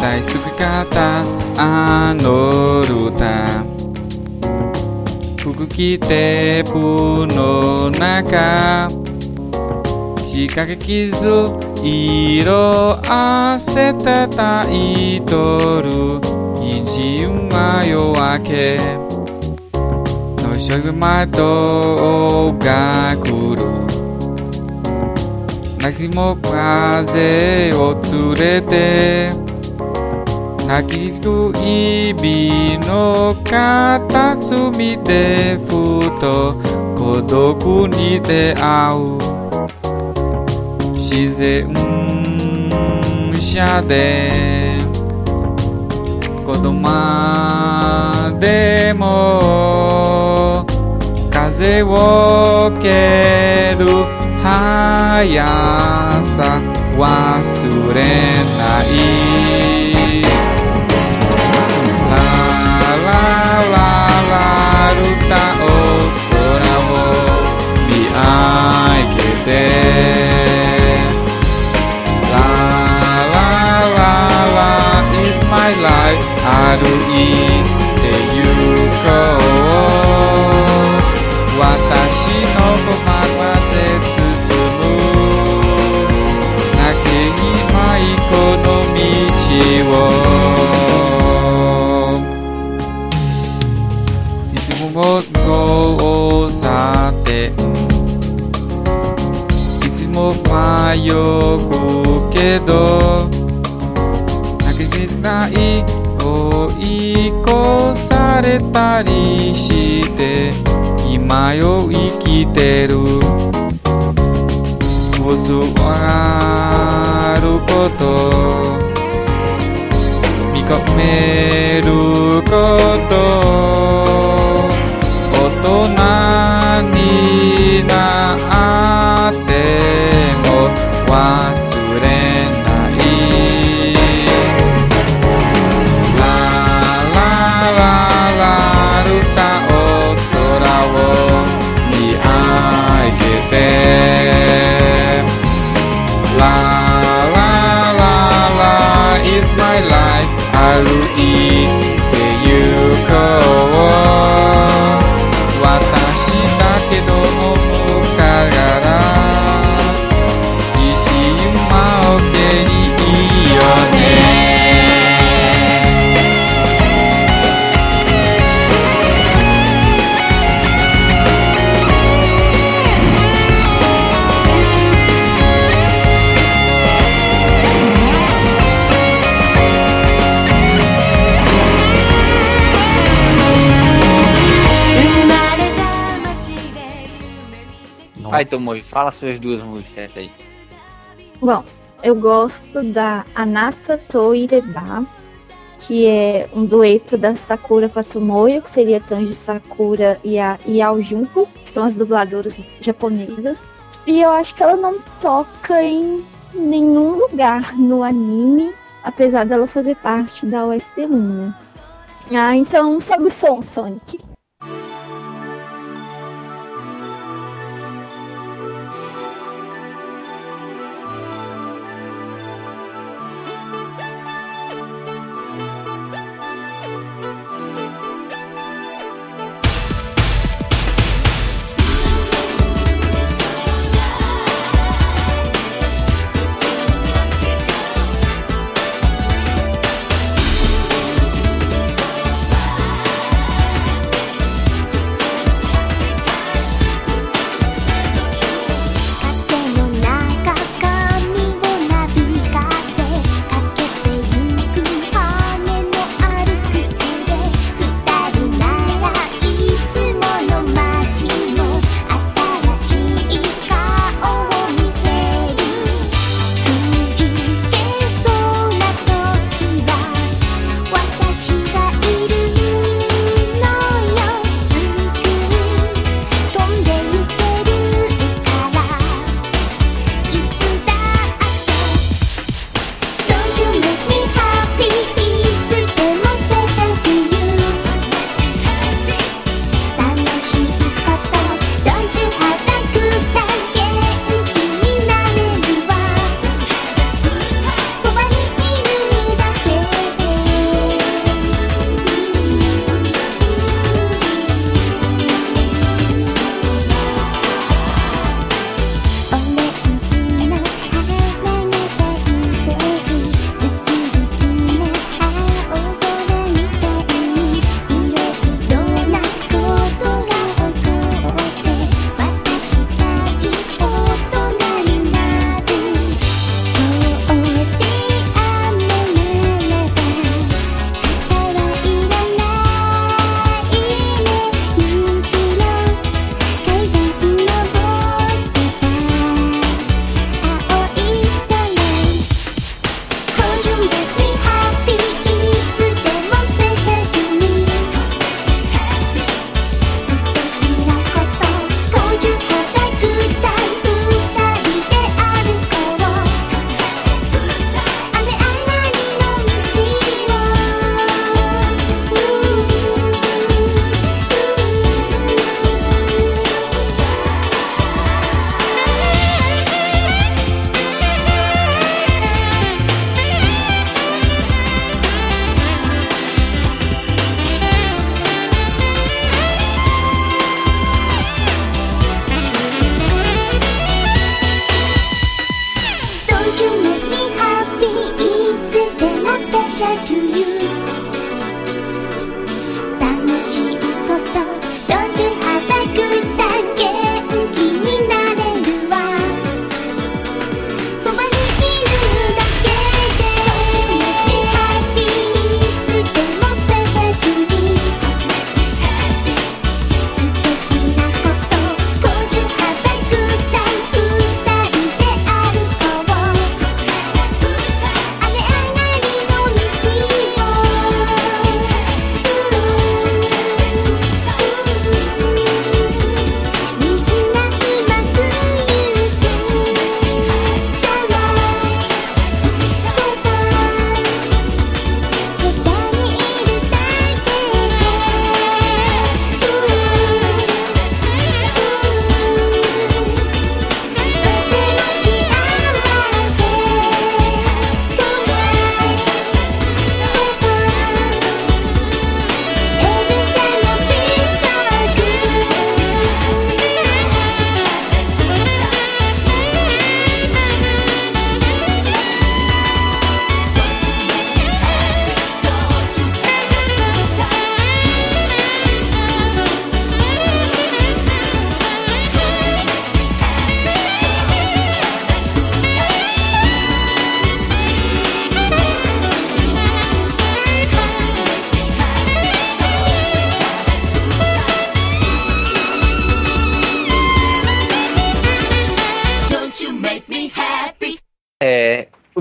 Daisukikata anoruta くテープの中仕掛け傷色あせたタイトル虹馬夜明けのしょぐ窓が来る夏も風を連れて泣きくいびの片隅でふと孤独に出会う。自然車で子供でも風を蹴る速さ忘れない。Is my life 歩いてゆこう私の鼓膜まで進むなけにまいこの道を迷くけど泣きない追い越されたりして今よ生きてる。教わること認めること大人になって croix Vai, Tomoe, fala suas duas músicas aí. Bom, eu gosto da Anata Toireba, que é um dueto da Sakura com a Tomoyo, que seria Tanji Sakura e a Yao Junko, que são as dubladoras japonesas. E eu acho que ela não toca em nenhum lugar no anime, apesar dela fazer parte da OST1, né? Ah, então sobe o som, Sonic.「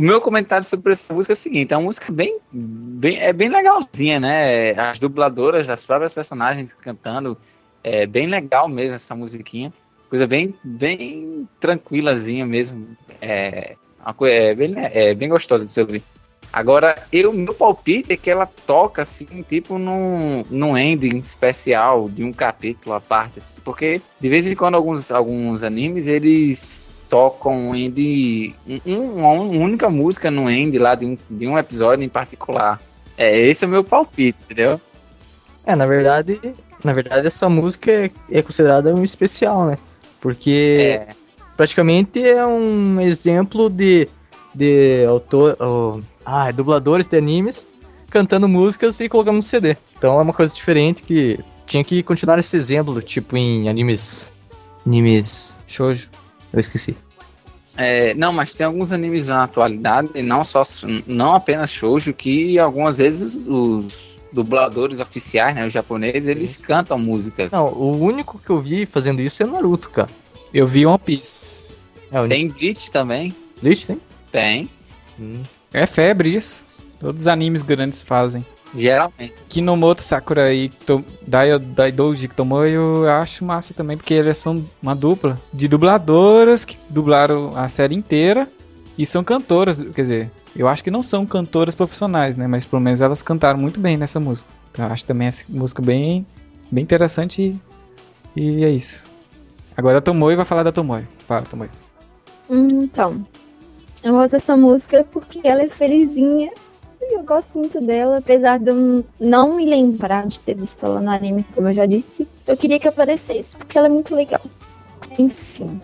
meu comentário sobre essa música é o seguinte: é uma música bem, bem, é bem legalzinha, né? As dubladoras, as próprias personagens cantando, é bem legal mesmo essa musiquinha. Coisa bem, bem tranquilazinha mesmo. É, uma é, bem, é bem gostosa de se ouvir. Agora, eu, meu palpite é que ela toca assim, tipo num, num ending especial de um capítulo à parte. assim, porque de vez em quando alguns, alguns animes eles tocam um end, um- uma única música no end lá de um, de um episódio em particular. É, esse é o meu palpite, entendeu? É, na verdade, na verdade essa música é, é considerada um especial, né? Porque É, praticamente é um exemplo de, de autor, ó, ah, dubladores de animes cantando músicas e colocando no CD. Então é uma coisa diferente que tinha que continuar esse exemplo, tipo em animes. Animes. Shoujo. Eu esqueci. É, não, mas tem alguns animes na atualidade, e não só não apenas shoujo, que algumas vezes os dubladores oficiais, né, os japoneses, eles cantam músicas. Não, o único que eu vi fazendo isso é Naruto, cara. Eu vi One Piece. É Tem Bleach também, Bleach, tem? tem, É febre isso. Todos os animes grandes fazem. Geralmente. Kinomoto Sakura e to, Dai, Daidouji Tomoyo eu acho massa também, porque eles são uma dupla de dubladoras que dublaram a série inteira e são cantoras, quer dizer, eu acho que não são cantoras profissionais, né, mas pelo menos elas cantaram muito bem nessa música. Então, eu acho também essa música bem, bem interessante e, e é isso. Agora a Tomoyo vai falar da Tomoyo. Fala. Hum, Então, eu gosto dessa música porque ela é felizinha. Eu gosto muito dela, apesar de eu não me lembrar de ter visto ela no anime, como eu já disse. Eu queria que aparecesse, porque ela é muito legal. Enfim.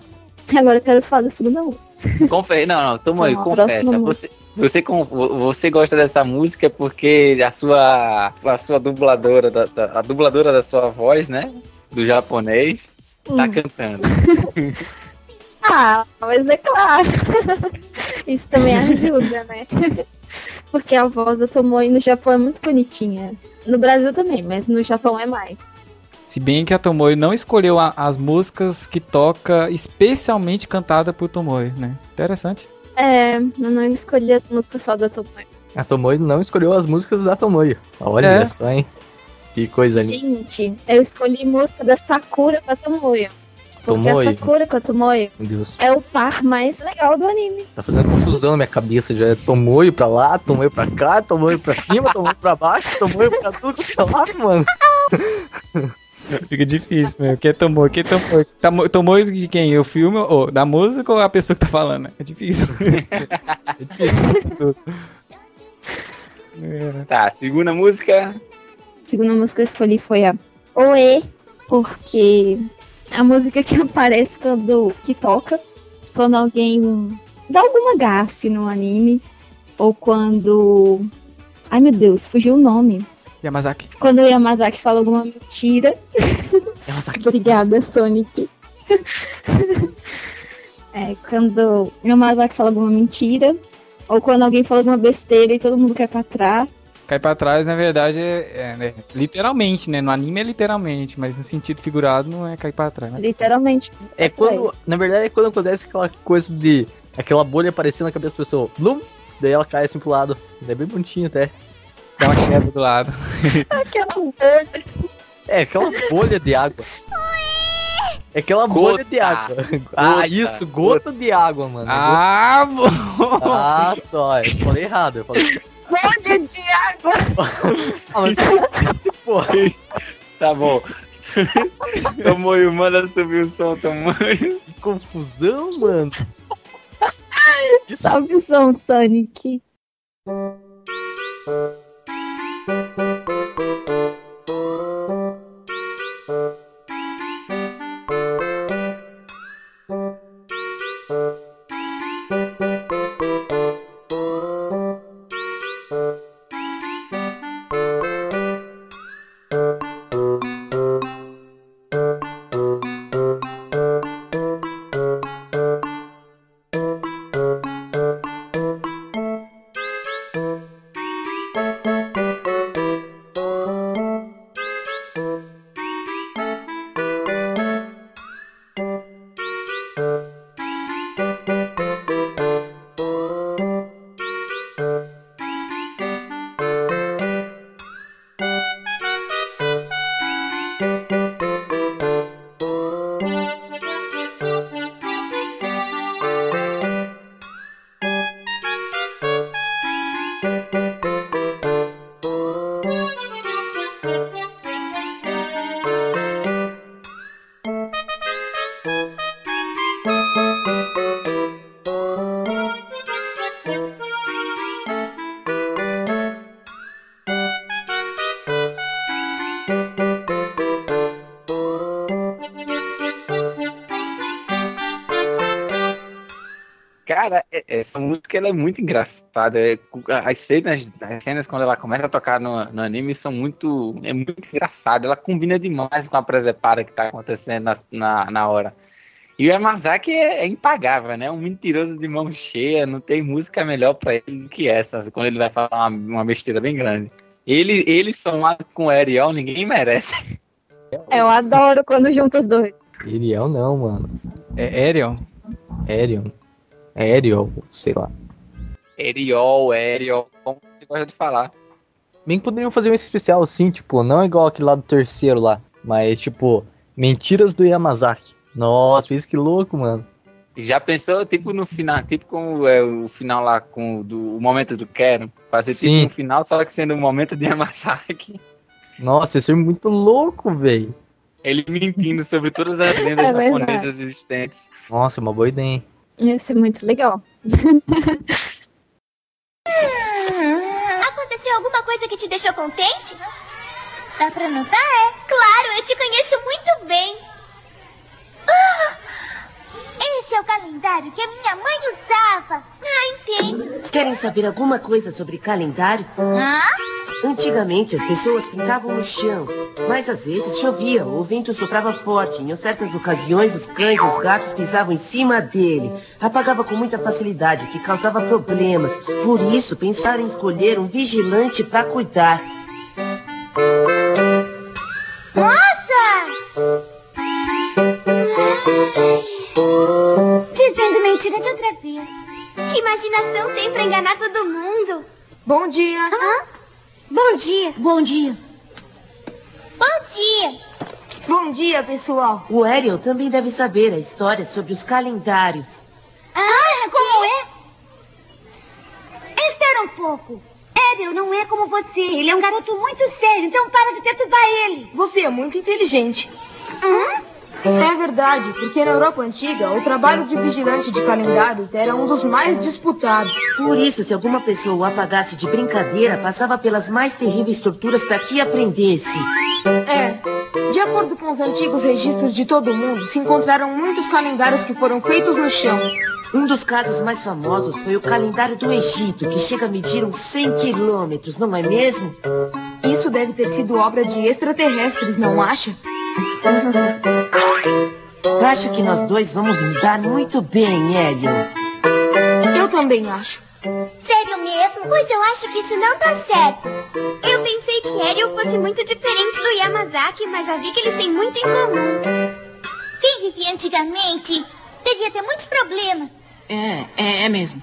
Agora eu quero falar da segunda música. Confe não, não, toma aí, confessa. Você, você, você gosta dessa música porque a sua, a sua dubladora, da, da- a dubladora da sua voz, né? Do japonês, tá Hum. cantando. Ah, mas é claro. Isso também ajuda, né? Porque a voz da Tomoe no Japão é muito bonitinha. No Brasil também, mas no Japão é mais. Se bem que a Tomoyo não escolheu a- as músicas que toca especialmente cantada por Tomoyo, né? Interessante. É, eu não escolhi as músicas só da Tomoe. A Tomoyo não escolheu as músicas da Tomoyo. Olha É. só, hein? Que coisa linda. Gente, eu escolhi música da Sakura com a Tomoyo. Porque Tomoyo? a Sakura com a Deus. é o par mais legal do anime. Tá fazendo confusão na minha cabeça. Já é Tomoyo pra lá, Tomoyo pra cá, Tomoyo pra cima, Tomoyo pra baixo, Tomoyo pra tudo que é lado, mano. Fica difícil, meu. Quem é Tomoyo? Quem é Tomoyo? Tamo- Tomoyo de quem? O filme, ou da música ou a pessoa que tá falando? É difícil. é difícil. É. Tá, segunda música. A segunda música que eu escolhi foi a Oe, porque a música que aparece quando que toca, quando alguém dá alguma gafe no anime, ou quando. Ai meu Deus, fugiu o nome. Yamazaki. Quando o Yamazaki fala alguma mentira. Yamazaki. Obrigada, Sonic. é, quando o Yamazaki fala alguma mentira, ou quando alguém fala alguma besteira e todo mundo cai pra trás. Cai pra trás, na verdade, é, é, né, literalmente, né? No anime é literalmente, mas no sentido figurado não é cair pra trás. Né? Literalmente. É quando, na verdade, é quando acontece aquela coisa de aquela bolha aparecendo na cabeça da pessoa. Blum, daí ela cai assim pro lado. É bem bonitinho até. Uma quebra do lado. Aquela bolha. É, aquela bolha de água. É aquela bolha de água. Ah, isso, gota de água, mano. Ah, bom! Ah, só, eu falei errado. Eu falei. Bolha de água! Ah, mas isso, porra? Tá bom. Tomoyo, manda subir o som, Tomoyo. Que confusão, mano. Salve o som, Sonic. Essa música ela é muito engraçada. É, As cenas, as cenas quando ela começa a tocar no, no anime são muito. É muito engraçada. Ela combina demais com a presepada que tá acontecendo na, na, na hora. E o Yamazaki é, é impagável, né? Um mentiroso de mão cheia. Não tem música melhor pra ele do que essa. Quando ele vai falar uma, uma besteira bem grande. Ele, ele somado com o Ariel, ninguém merece. Eu adoro quando junta os dois. Ariel não, mano. É Ariel? Ariel. Ariel, sei lá. Ariel, Ariel, como você gosta de falar. Bem que poderiam fazer um especial assim, tipo, não igual aquele lá do terceiro lá, mas tipo, mentiras do Yamazaki. Nossa, pensa que louco, mano. Já pensou, tipo, no final, tipo como é o final lá com o do, o momento do Kero? Fazer Sim. tipo um final, só que sendo o momento de Yamasaki. Nossa, isso é muito louco, velho. Ele mentindo sobre todas as lendas É verdade. japonesas existentes. Nossa, uma boa ideia, hein? Ia ser muito legal. Aconteceu alguma coisa que te deixou contente? Dá pra notar, é? Claro, eu te conheço muito bem. Ah, esse é o calendário que a minha mãe usava. Ah, entendo. Querem saber alguma coisa sobre calendário? Antigamente as pessoas pintavam no chão, mas às vezes chovia ou o vento soprava forte. Em certas ocasiões, os cães e os gatos pisavam em cima dele. Apagava com muita facilidade, o que causava problemas. Por isso, pensaram em escolher um vigilante para cuidar. Nossa! mentiras outra vez. Que imaginação tem pra enganar todo mundo? Bom dia. Hã? Bom dia. Bom dia. Bom dia. Bom dia, pessoal. O Ariel também deve saber a história sobre os calendários. Ah, como é? Espera um pouco. Ariel não é como você. Ele é um garoto muito sério, então para de perturbar ele. Você é muito inteligente. Hã? É verdade, porque na Europa Antiga, o trabalho de vigilante de calendários era um dos mais disputados. Por isso, se alguma pessoa o apagasse de brincadeira, passava pelas mais terríveis torturas para que aprendesse. É. De acordo com os antigos registros de todo mundo, se encontraram muitos calendários que foram feitos no chão. Um dos casos mais famosos foi o calendário do Egito, que chega a medir uns 100 quilômetros, não é mesmo? Isso deve ter sido obra de extraterrestres, não acha? Acho que nós dois vamos nos dar muito bem, Ariel. Eu também acho. Sério mesmo? Pois eu acho que isso não tá certo. Eu pensei que Ariel fosse muito diferente do Yamazaki, mas já vi que eles têm muito em comum. Quem vivia antigamente devia ter muitos problemas. É, é, é mesmo.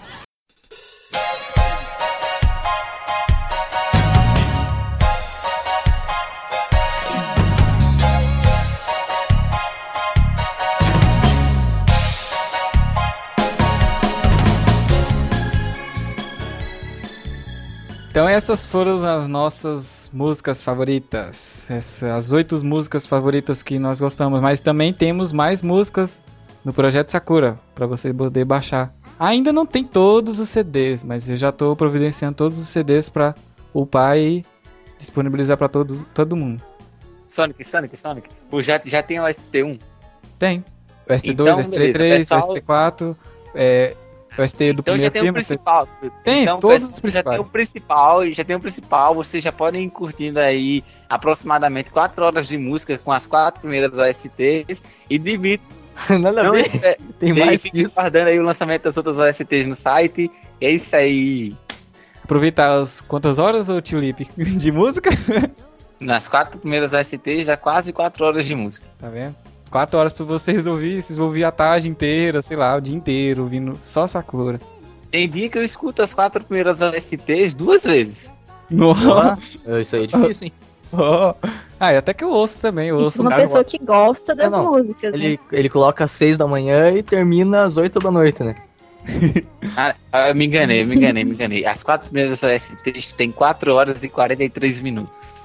Então essas foram as nossas músicas favoritas. Essas, as oito músicas favoritas que nós gostamos. Mas também temos mais músicas no Projeto Sakura para você poder baixar. Ainda não tem todos os CDs, mas eu já estou providenciando todos os CDs para upar e disponibilizar para todo, todo mundo. Sonic, Sonic, Sonic. Pô, já, já tem o ST1? Tem. O ST2, Então, ST3, beleza, pessoal- o ST4, é, o ST do Então já primeiro tem o principal. Tem, então, todos os principais. Já tem o principal, já tem o principal. Vocês já podem ir curtindo aí aproximadamente 4 horas de música com as quatro primeiras OSTs e divide. Nada a ver. é- Tem mais que isso. guardando aí o lançamento das outras OSTs no site. É isso aí. Aproveitar as quantas horas, ô Tio Lipe, de música? Nas quatro primeiras OSTs, já quase 4 horas de música. Tá vendo? Quatro horas pra vocês ouvir, vocês vão ouvir a tarde inteira, sei lá, o dia inteiro, ouvindo só Sakura. Tem dia que eu escuto as quatro primeiras OSTs duas vezes. Nossa. Isso aí é difícil, hein? Oh. Ah, e até que eu ouço também, eu ouço Uma pessoa que gosta das Não, não. músicas. né? Ele, ele coloca às 6 da manhã e termina às 8 da noite, né? Ah, eu me enganei, me enganei, me enganei. As quatro primeiras OSTs tem 4 horas e 43 minutos.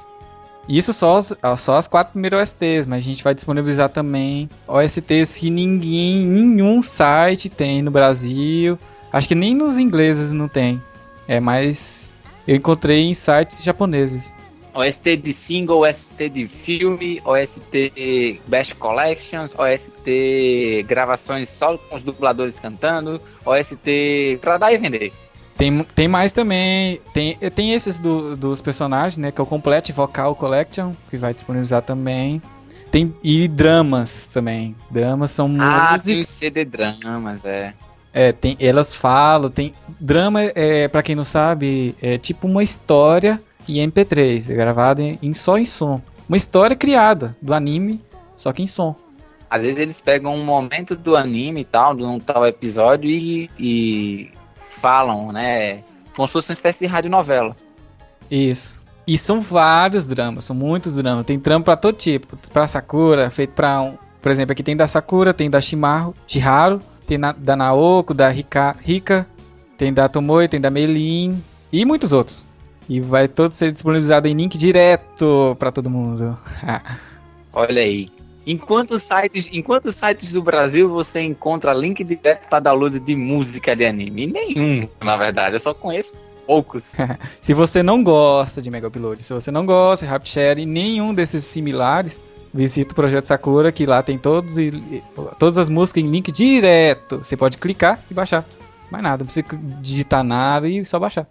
Isso só as, ah, só as quatro primeiras OSTs, mas a gente vai disponibilizar também OSTs que ninguém, nenhum site tem no Brasil. Acho que nem nos ingleses não tem. É mais. Eu encontrei em sites japoneses. OST de single, OST de filme, OST Best Collections, OST gravações só com os dubladores cantando, OST pra dar e vender. Tem, tem mais também. Tem, tem esses do- dos personagens, né? Que é o Complete Vocal Collection, que vai disponibilizar também. Tem, e dramas também. Dramas são Ah, músicas. tem CD dramas, é. É, tem, elas falam, tem. Drama, é, pra quem não sabe, é tipo uma história em MP3, é gravada em, em- só em som. Uma história criada do anime, só que em som. Às vezes eles pegam um momento do anime e tal, de um tal episódio e, e falam, né? Como se fosse uma espécie de radionovela. Isso. E são vários dramas, são muitos dramas. Tem drama pra todo tipo. Pra Sakura, feito pra um. Por exemplo, aqui tem da Sakura, tem da Shimaru, Shiharu, tem na- da Naoko, da Rika, Rika, tem da Tomoe, tem da Meilin e muitos outros. E vai todo ser disponibilizado em link direto pra todo mundo. Olha aí. Em quantos sites, em quantos sites do Brasil você encontra link direto para download de música de anime? Nenhum, na verdade. Eu só conheço poucos. se você não gosta de Mega Upload, se você não gosta de Rapshare e nenhum desses similares, visita o Projeto Sakura, que lá tem todos e- todas as músicas em link direto. Você pode clicar e baixar. Mais nada, não precisa digitar nada e só baixar.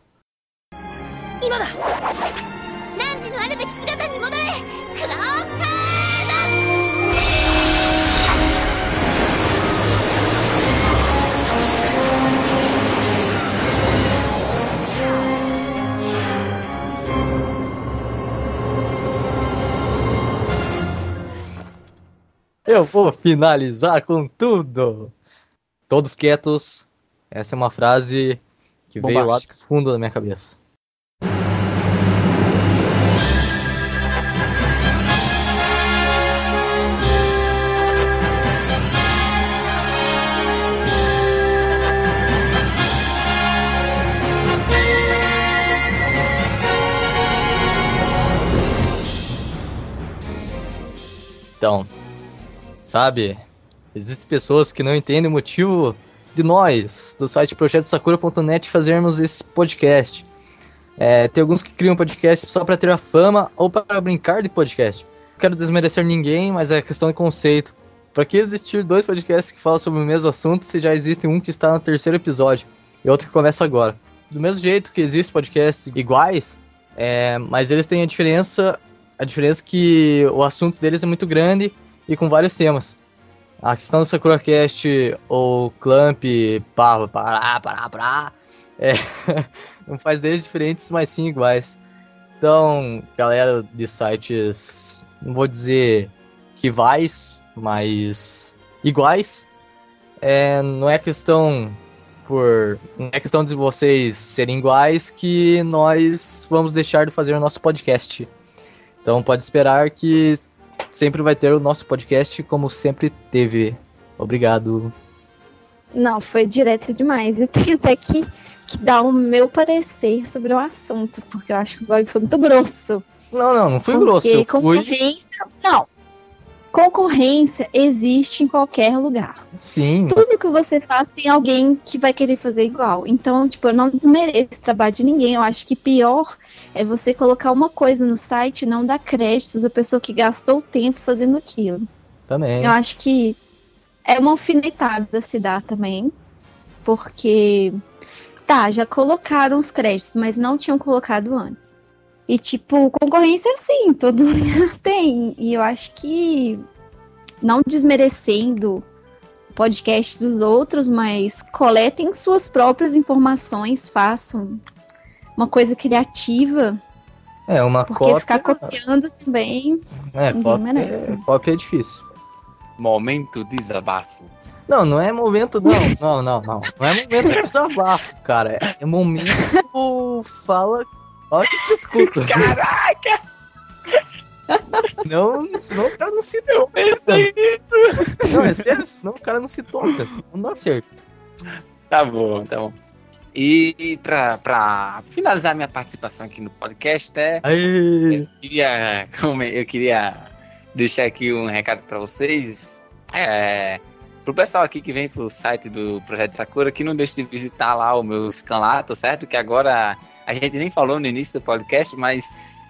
Eu vou finalizar com tudo. Todos quietos. Essa é uma frase que veio lá Bombástica. do fundo da minha cabeça. Então, sabe, existem pessoas que não entendem o motivo de nós, do site projetosakura.net, fazermos esse podcast. É, tem alguns que criam podcast só para ter a fama ou para brincar de podcast. Não quero desmerecer ninguém, mas é questão de conceito. Para que existir dois podcasts que falam sobre o mesmo assunto se já existe um que está no terceiro episódio e outro que começa agora? Do mesmo jeito que existem podcasts iguais, é, mas eles têm a diferença, a diferença que o assunto deles é muito grande e com vários temas. A questão do SakuraCast ou Clamp, pá, pará, pará, pará, é, não faz deles diferentes, mas sim iguais. Então, galera de sites, não vou dizer rivais, mas iguais, é, não é questão por não é questão de vocês serem iguais que nós vamos deixar de fazer o nosso podcast. Então pode esperar que sempre vai ter o nosso podcast como sempre teve. Obrigado. Não, foi direto demais. Eu tenho até que, que dar o meu parecer sobre o assunto, porque eu acho que o Bob foi muito grosso. Não, não, não fui Porque grosso, eu fui. concorrência. Não. Concorrência existe em qualquer lugar. Sim. Tudo que você faz tem alguém que vai querer fazer igual. Então, tipo, eu não desmereço o trabalho de ninguém. Eu acho que pior é você colocar uma coisa no site e não dar créditos à pessoa que gastou tempo fazendo aquilo. Também. Eu acho que é uma alfinetada se dá também. Porque, tá, já colocaram os créditos, mas não tinham colocado antes. E, tipo, concorrência é assim, todo mundo tem. E eu acho que, não desmerecendo o podcast dos outros, mas coletem suas próprias informações, façam uma coisa criativa. É, uma Porque cópia. ficar copiando também, É, ninguém cópia, merece. é, cópia é difícil. Momento desabafo. Não, não é momento, não, não, não, não. Não é momento de desabafo, cara. É- É momento fala. Olha que te escuta. Caraca! Não, senão o cara não se toca. Não, é sério, senão o cara não se toca. Não dá certo. Tá bom, tá bom. E pra, pra finalizar minha participação aqui no podcast, né? Aê. Eu queria, como eu queria deixar aqui um recado pra vocês. É, pro pessoal aqui que vem pro site do Projeto Sakura, que não deixe de visitar lá o meu scanlato, certo? Que agora a gente nem falou no início do podcast, mas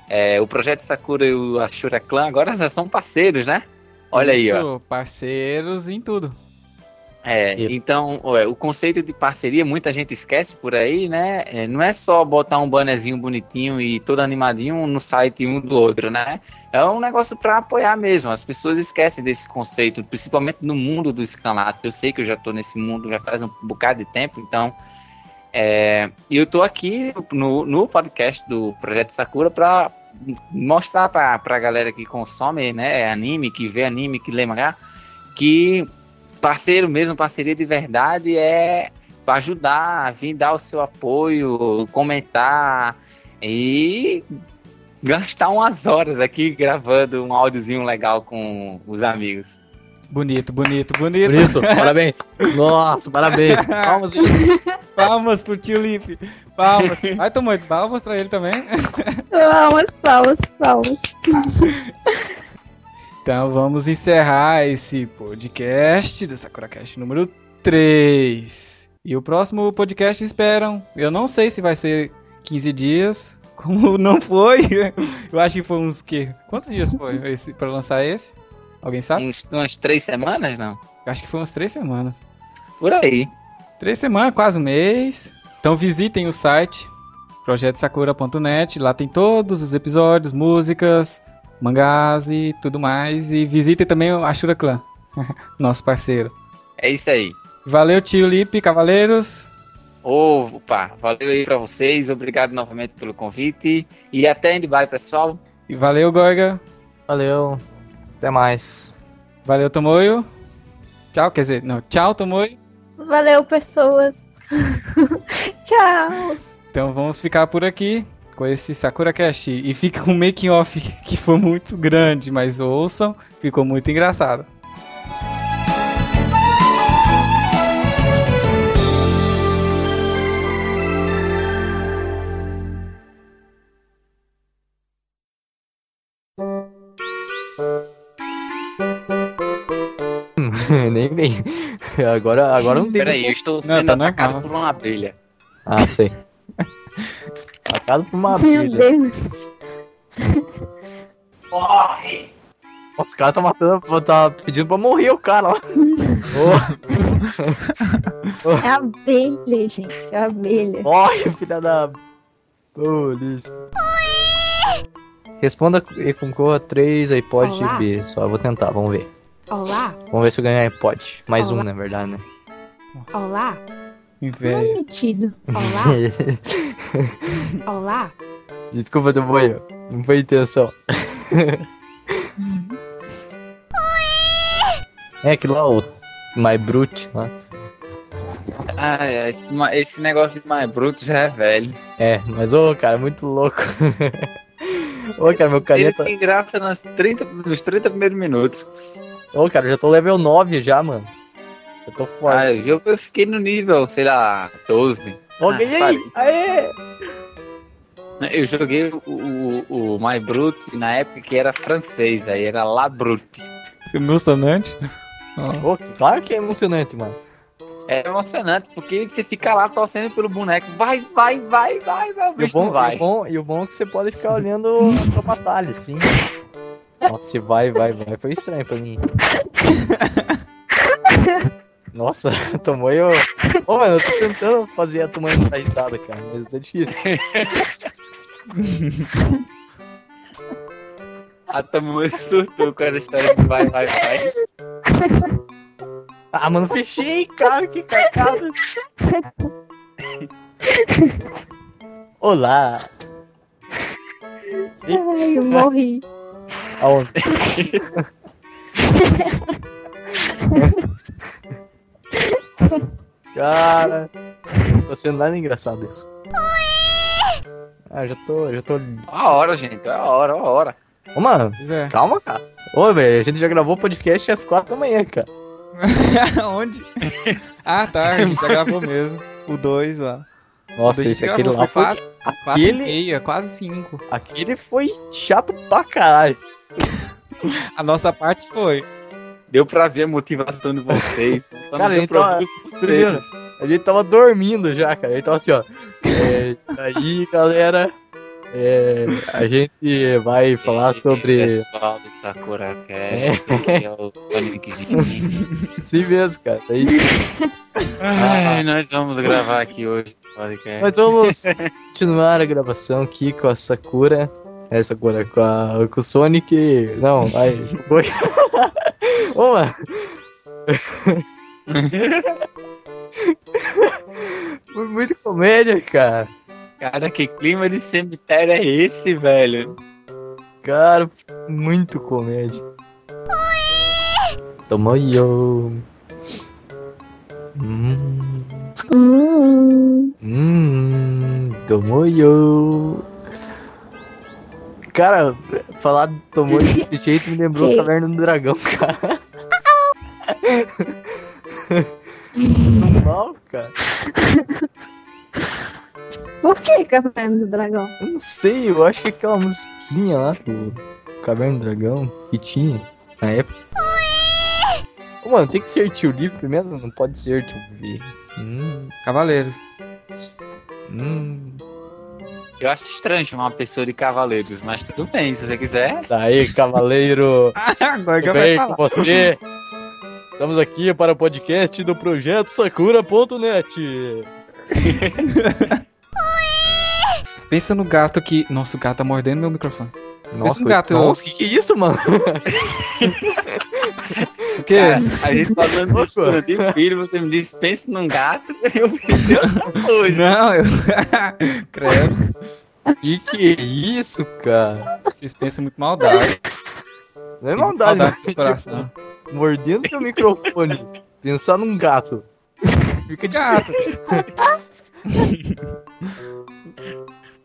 É, o Projeto Sakura e o Ashura Clan agora já são parceiros, né? Olha aí, ó. Isso, parceiros em tudo. É, então, ué, o conceito de parceria, muita gente esquece por aí, né? É, não é só botar um bannerzinho bonitinho e todo animadinho no site um do outro, né? É um negócio para apoiar mesmo. As pessoas esquecem desse conceito, principalmente no mundo do escalato. Eu sei que eu já tô nesse mundo já faz um bocado de tempo, então. É, eu tô aqui no, no podcast do Projeto Sakura para mostrar pra, pra galera que consome né, anime, que vê anime, que lê mangá, que parceiro mesmo, parceria de verdade é para ajudar, vir dar o seu apoio, comentar e gastar umas horas aqui gravando um áudiozinho legal com os amigos. Bonito, bonito, bonito. Bonito, parabéns. Nossa, parabéns. Palmas. Palmas pro tio Lipe. Palmas. Vai, tomar palmas pra ele também. Palmas, palmas, palmas. Então vamos encerrar esse podcast do SakuraCast número 3. E o próximo podcast esperam. Eu não sei se vai ser 15 dias, como não foi. Eu acho que foi uns que. Quantos dias foi esse para lançar esse? Alguém sabe? Uns, umas três semanas, não? Acho que foi umas três semanas. Por aí. Três semanas, quase um mês. Então visitem o site projetosakura.net. Lá tem todos os episódios, músicas, mangás e tudo mais. E visitem também o Ashura Clan, nosso parceiro. É isso aí. Valeu, tio Lipe, cavaleiros. Opa, valeu aí pra vocês. Obrigado novamente pelo convite. E até bye, pessoal. E valeu, Gorga. Valeu. Até mais. Valeu, Tomoyo. Tchau, quer dizer, não, tchau, Tomoyo. Valeu, pessoas. Tchau. Então vamos ficar por aqui com esse Sakura Cast. E fica um making off que foi muito grande, mas ouçam, ficou muito engraçado. Nem vem. Agora, agora não tem. Peraí, eu estou sendo tá atacado normal. por uma abelha. Ah, sei. Atacado por uma Meu abelha. Deus. Morre! Nossa, o cara tá matando, tá pedindo pra morrer o cara lá. Ô, É a abelha, gente. É a abelha. Morre, filha da. Polícia. Responda e concorra 3 iPod Olá. B. Só vou tentar, vamos ver. Olá, Vamos ver se eu ganho iPod. Mais Olá. um, na verdade, né? olá. Inveja. Metido. Olá, olá. Desculpa, Tomoyo. Não foi intenção. é aquele lá, o My Brute lá. Ai, ai, esse, esse negócio de mais bruto já é velho. É, mas ô, cara, muito louco. ô, cara, meu Ele caneta. tem graça nos 30, nos 30 primeiros minutos. Ô, cara, já tô level 9 já, mano. Eu tô Ah, forte. eu, eu fiquei no nível, sei lá, 12. Ô, Ah, ganhei! parei. Aê! Eu joguei o, o, o My Brute na época que era francês, aí era La Brute. Emocionante. Ô, claro que é emocionante, mano. É emocionante, porque você fica lá torcendo pelo boneco. Vai, vai, vai, vai, vai. O E o, bicho bom, não vai. e, o bom, e o bom é que você pode ficar olhando a tua batalha, assim. Nossa, vai, vai, vai. Foi estranho pra mim. Nossa, tomou eu. Ô, mano, eu tô tentando fazer a tomando da risada, cara, mas é difícil. A Tamu surtou com essa história de vai, vai, vai. Ah, mano, fechei, cara, que cagada. Olá. Ai, eu morri. Aonde? Cara, não tá sendo nada engraçado isso. Ah, já tô, já tô. A hora, gente, é a hora, a hora. Ô, mano, é. calma, cara. Ô, velho, a gente já gravou o podcast às quatro da manhã, cara. Onde? Ah, tá, a gente já gravou mesmo. O 2 lá. Nossa, esse aquele lá foi quatro, quatro e Aquele, meia, quase 5. aquele foi chato pra caralho. A nossa parte foi. Deu pra ver a motivação de vocês. Só Cara, não deu então, pra ver os primeiro, vocês. A gente tava dormindo já, cara. Ele tava assim, ó. É, aí, galera. É, a gente vai falar sobre. Pessoal do Sakura É. Cast, aqui é o. Sim mesmo, cara. Aí, Ai, nós vamos gravar aqui hoje podcast. nós vamos continuar a gravação aqui com a Sakura. É, Sakura, com, a, com o Sonic. Não, vai. Foi. Mano. Foi muito comédia, cara. Cara, que clima de cemitério é esse, velho? Cara, muito comédia. Toma yo. Hum, Hum, hum, tomou yo. Cara, falar do tomou yo desse jeito me lembrou a Caverna do Dragão, cara. Normal, cara. por que Caverna do Dragão? Eu não sei, eu acho que aquela musiquinha lá do Caverna do Dragão que tinha na época. Mano, tem que ser tio livre mesmo? Não pode ser tio V. Hum, Cavaleiros. hum. Eu acho estranho chamar uma pessoa de cavaleiros, mas tudo bem, se você quiser. Daí, cavaleiro. Agora Tudo bem com você? Estamos aqui para o podcast do projeto Sakura.net. Pensa no gato que. Nossa, o gato tá mordendo meu microfone. Nossa, no gato, Nossa, que que é isso, mano? O quê? Cara, a gente falando Louco. estudo de filho, você me disse, pensa num gato, eu pensei outra coisa. Não, eu. Credo. Que que é isso, cara? Vocês pensam muito maldade. Não é maldade, Maldade mas, coração. tipo, mordendo teu microfone, pensar num gato. Fica de Gato.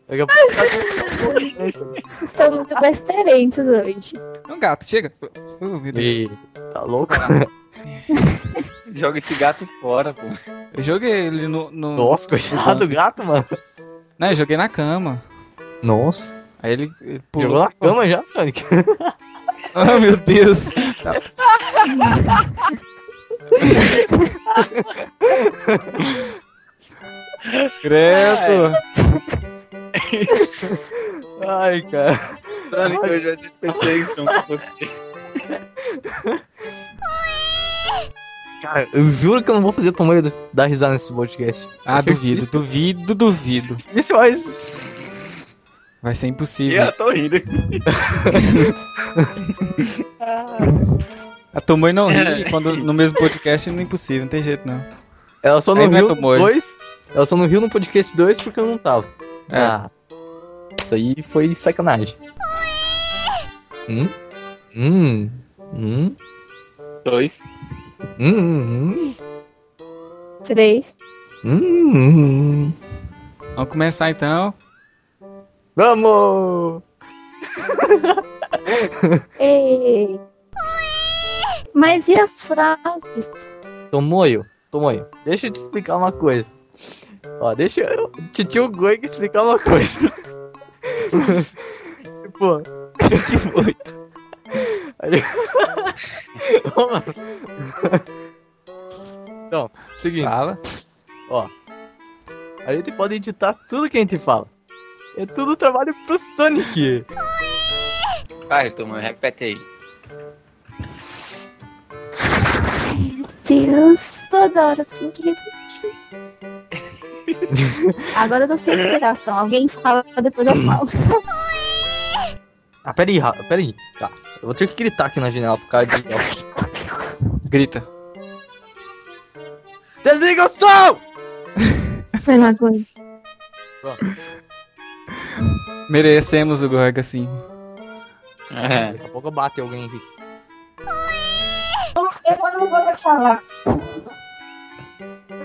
Daqui a pouco tá Estão muito besteirentos hoje. Um gato, chega. Oh, meu Deus. Ih, Tá louco? Joga esse gato fora, pô. Eu joguei ele no. no... Nossa, coitado do gato, mano. Não, eu joguei na cama. Nossa. Aí ele, ele pulou. Jogou na cama já, Sonic? Oh, meu Deus. Credo. Ai, cara. Sonic hoje vai ser perseguição com você. Cara, eu juro que eu não vou fazer tamanho dar risada nesse podcast. Ah, Com duvido, duvido, duvido. Isso mais. Vai ser impossível. Eu isso. tô rindo. A tua mãe não ri quando no mesmo podcast não é impossível, não tem jeito não. Ela só não Aí é riu. 2. Ela só não riu no podcast 2 porque eu não tava. É. Ah. Isso aí foi sacanagem. Hum? Hum? Hum? Dois. Hum? Hum? Três. Hum? hum. Vamos começar então. Vamos! Ei. Mas e as frases? Tomoyo, Tomoyo, deixa eu te explicar uma coisa. Ó, deixa eu, tio Goig explicar uma coisa. tipo, que foi? Então, seguinte, Fala. ó. A gente pode editar tudo que a gente fala. É tudo trabalho pro Sonic. Vai, Tomoyo, repete aí. Deus, toda hora eu tenho que repetir. Agora eu tô sem inspiração. Alguém fala, depois eu falo. Ah, peraí, Ra- peraí. Tá, eu vou ter que gritar aqui na janela por causa de... Grita. Desliga o som! Foi na aguento. Merecemos o Gorg assim. É. Daqui a pouco bate alguém aqui. Eu não vou falar.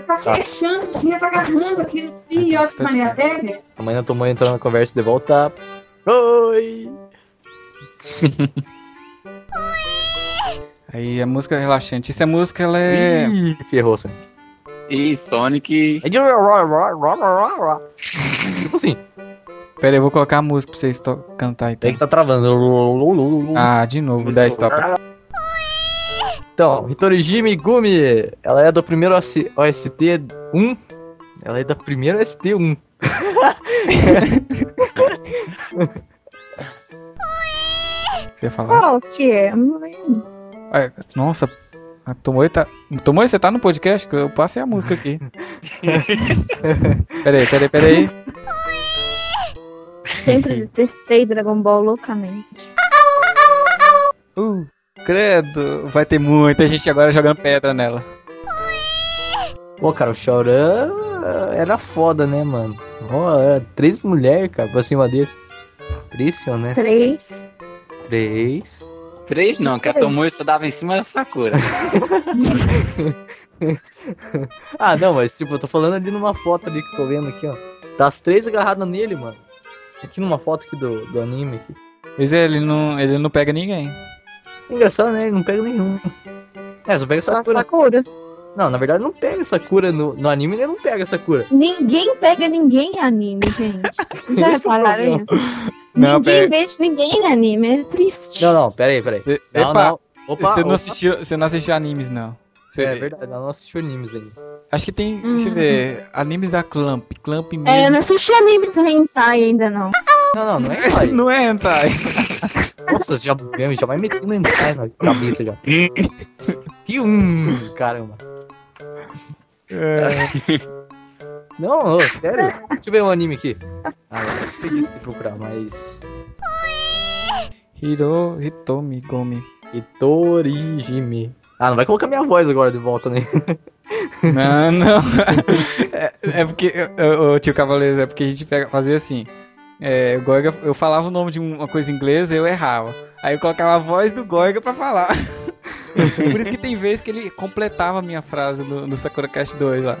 Tá Tá. fechando, assim, tá agarrando aqui no filhote Tá Maria de Velha. Amanhã tua mãe entrando na conversa de volta. Oi! Aí a música é relaxante. Essa música ela é. Ih, ferrou, Sonic. E Sonic. É de- Tipo assim, Pera aí, eu vou colocar a música pra vocês to- cantar então. tem que tá travando. Ah, de novo, 10 top. Então, Hitoriji Megumi, ela é do primeiro OS- OST 1. Ela é da primeira OST 1. Você ia falar? Qual que é? Eu não lembro. É, nossa, a Tomoe tá. Tomoe, você tá no podcast? Eu passei a música aqui. peraí, peraí, peraí. Sempre detestei Dragon Ball loucamente. Uh, credo. Vai ter muita gente agora jogando pedra nela. Pô, cara, o Chorão era foda, né, mano? Ó, era três mulheres, cara, pra cima dele. Impressionante. Três. Três. Três não, que a Tomoe só dava em cima da Sakura. ah, não, mas tipo, eu tô falando ali numa foto ali que eu tô vendo aqui, ó. Tá as três agarradas nele, mano. Aqui numa foto aqui do, do anime aqui. Mas ele não, ele não pega ninguém. Engraçado, né? Ele não pega nenhum. É, só pega Só Sakura. Sakura. Não, na verdade não pega Sakura no, no anime, ele não pega Sakura. Ninguém pega ninguém em anime, gente. Já é repararam problema. isso? Não, ninguém pera- beija ninguém em anime, é triste. Não, não, pera aí, pera aí. Cê- Não, Epa, não. Opa, você, não assistiu, você não assistiu animes, não. Você- É verdade, ela não assistiu animes aí. Acho que tem, deixa eu ver, animes da Clamp. Clamp mesmo. É, eu não assisti animes hentai ainda não. Não, não, não é hentai. não é hentai. Nossa, já, já vai metendo hentai na cabeça já. Que um, caramba. Não, ô, sério? Deixa eu ver um anime aqui. Ah, eu preguiça de procurar, mas... Hiro Hitomi Gomi. Hitorigimi. Ah, não vai colocar minha voz agora de volta, né? Não, não. É, é porque, o tio Cavaleiros, é porque a gente pega, fazia assim. É, o Gorga, eu falava o nome de uma coisa em inglês eu errava. Aí eu colocava a voz do Gorga pra falar. Por isso que tem vezes que ele completava a minha frase no, no Sakura Cast 2 lá.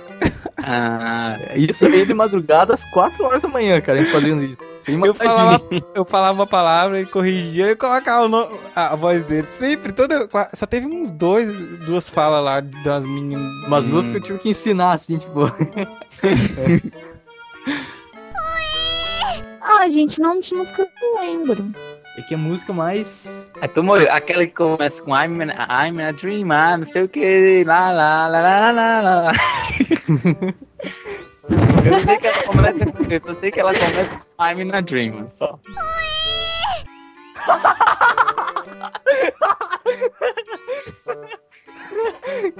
Ah, Isso aí de madrugada às 4 horas da manhã, cara, a gente fazendo isso. Eu falava, eu falava a palavra, ele corrigia e colocava a, a voz dele. Sempre, toda. Só teve uns dois, duas falas lá das meninas. Umas duas que eu tive que ensinar, assim, tipo... Ah, gente, nome de música eu não lembro. É que a música mais... a Tomoe, aquela que começa com I'm, in- I'm a dreamer, não sei o que, lá, lá, lá, lá, lá, lá, lá. Eu não sei que ela começa com isso, eu sei que ela começa com I'm in a dream, só.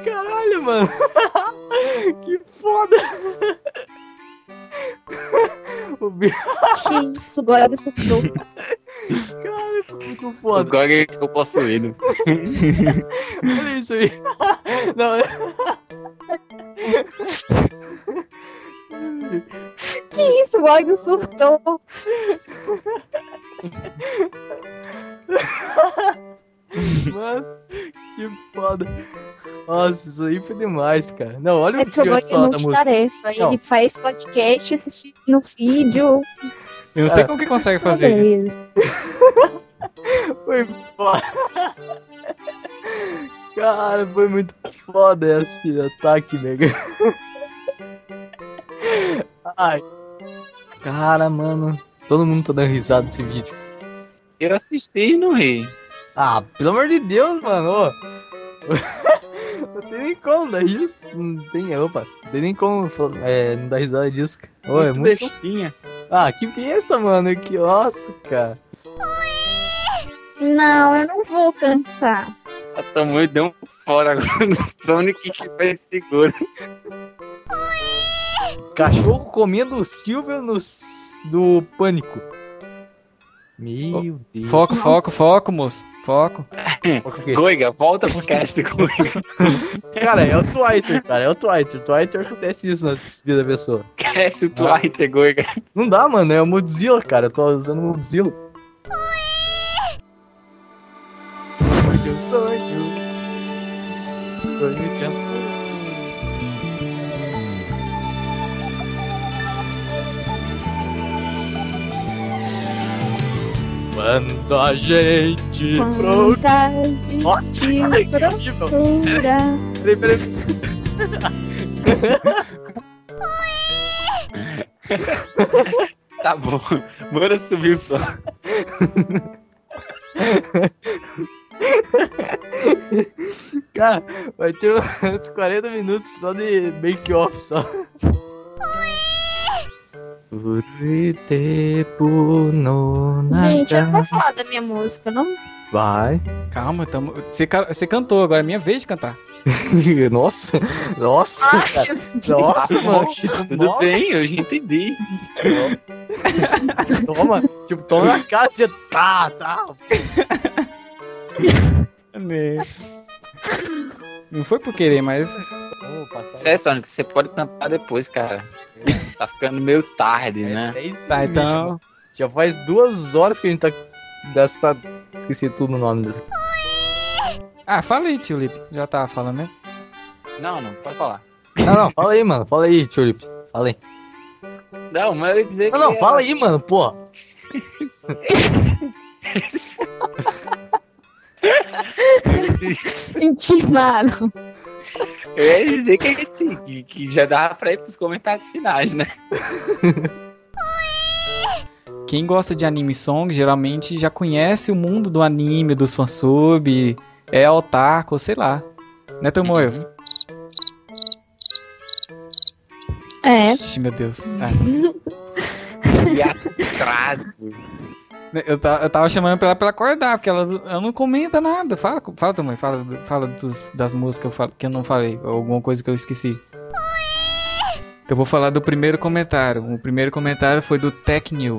Caralho, mano. que foda. o bicho... Que isso, agora eu sofreu. Cara, foi muito O foda. Gorg ficou possuído. Olha isso aí. Não, é- Que isso, o Gorg surtou. Mano, que foda. Nossa, isso aí foi demais, cara. Não, olha É o que eu falar da música. multitarefa. Não. Ele faz podcast, assistindo vídeo. Eu não sei É. como que consegue fazer isso. isso. Foi foda. Cara, foi muito foda esse ataque, mega. Ai. Cara, mano. Todo mundo tá dando risada nesse vídeo. Eu assisti e não ri. Ah, pelo amor de Deus, mano. Não tem nem como dar isso. Não tem, opa, não tem nem como é, não dar risada disso. Ô, é muito... bestinha. Ah, que besta, mano. Que nossa, cara. Não, eu não vou cantar. A Tomoe deu um fora agora no Sonic que fez seguro. Cachorro comendo o Silvio no, do pânico. Meu Deus. Foco, foco, foco, moço. Foco. Goiga, volta pro cast, Goiga. Cara, é o Twitter, cara. É o Twitter. Twitter acontece isso na vida da pessoa. Esquece o Twitter, Goiga. Não dá, mano. É o Modzilla, cara. Eu tô usando o Modzilla. Sonho, sonho. Sonho de amor. Quando a gente procura. Vontade Nossa, que procurar. Peraí, peraí. Tá bom. Bora subir o som. Cara, vai ter uns 40 minutos só de make-off só. No Gente, eu não vou falar da minha música, não? Vai. Calma, tamo... você, você cantou, agora é minha vez de cantar. Nossa, nossa, Ai, cara. Nossa, mano. Tudo nossa. bem, eu já entendi. Toma, tipo, toma na cara, você tá, tá. Não foi por querer, mas. Vamos passar. Sério, Sonic, você pode cantar depois, cara. Tá ficando meio tarde, né? É isso Tá, mesmo. então. Já faz duas horas que a gente tá. Dessa. Esqueci tudo o nome dessa. Ah, fala aí, tio Lipe. Já tava falando, né? Não, não, pode falar. Não, não, fala aí, mano. Fala aí, Tulip. Fala aí. Não, mas eu ia dizer Não, que. não, fala aí, mano, pô. Intimaram. Eu ia dizer que, que, que já dava pra ir pros comentários finais, né? Quem gosta de anime song geralmente já conhece o mundo do anime, dos fansub, é otaku, sei lá. Né, Tomoyo? Uhum. É. Ixi, meu Deus. Ah, E atraso. Eu, ta- eu tava chamando pra ela pra acordar, porque ela, ela não comenta nada. Fala, fala Tomoyo, fala, do- fala dos- das músicas que eu, falo- que eu não falei, alguma coisa que eu esqueci. Eu vou falar do primeiro comentário. O primeiro comentário foi do Tecnil.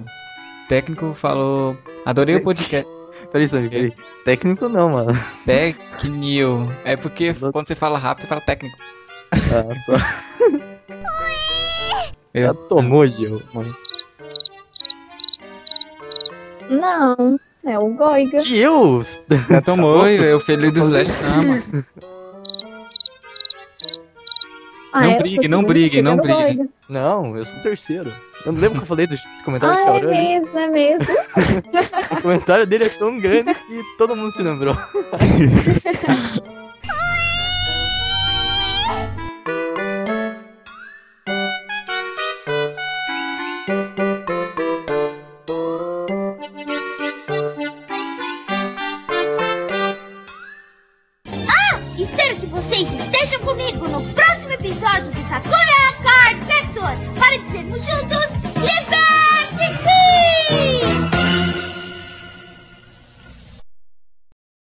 O técnico falou: Adorei o podcast. Peraí, Sonic, peraí. Técnico não, mano. Tecnil. É porque quando você fala rápido, você fala técnico. Ah, só. É. Já tomou eu, mano. Não, é o Goiga. Que eu? Já tomou, é o filho do Slash Sama. Ah, Não é, eu brigue, não brigue, não chega no brigue. Goiga. Não, eu sou o terceiro. Eu não lembro que eu falei do comentário Ah, de é Shaoran? mesmo, é mesmo. O comentário dele é tão grande que todo mundo se lembrou.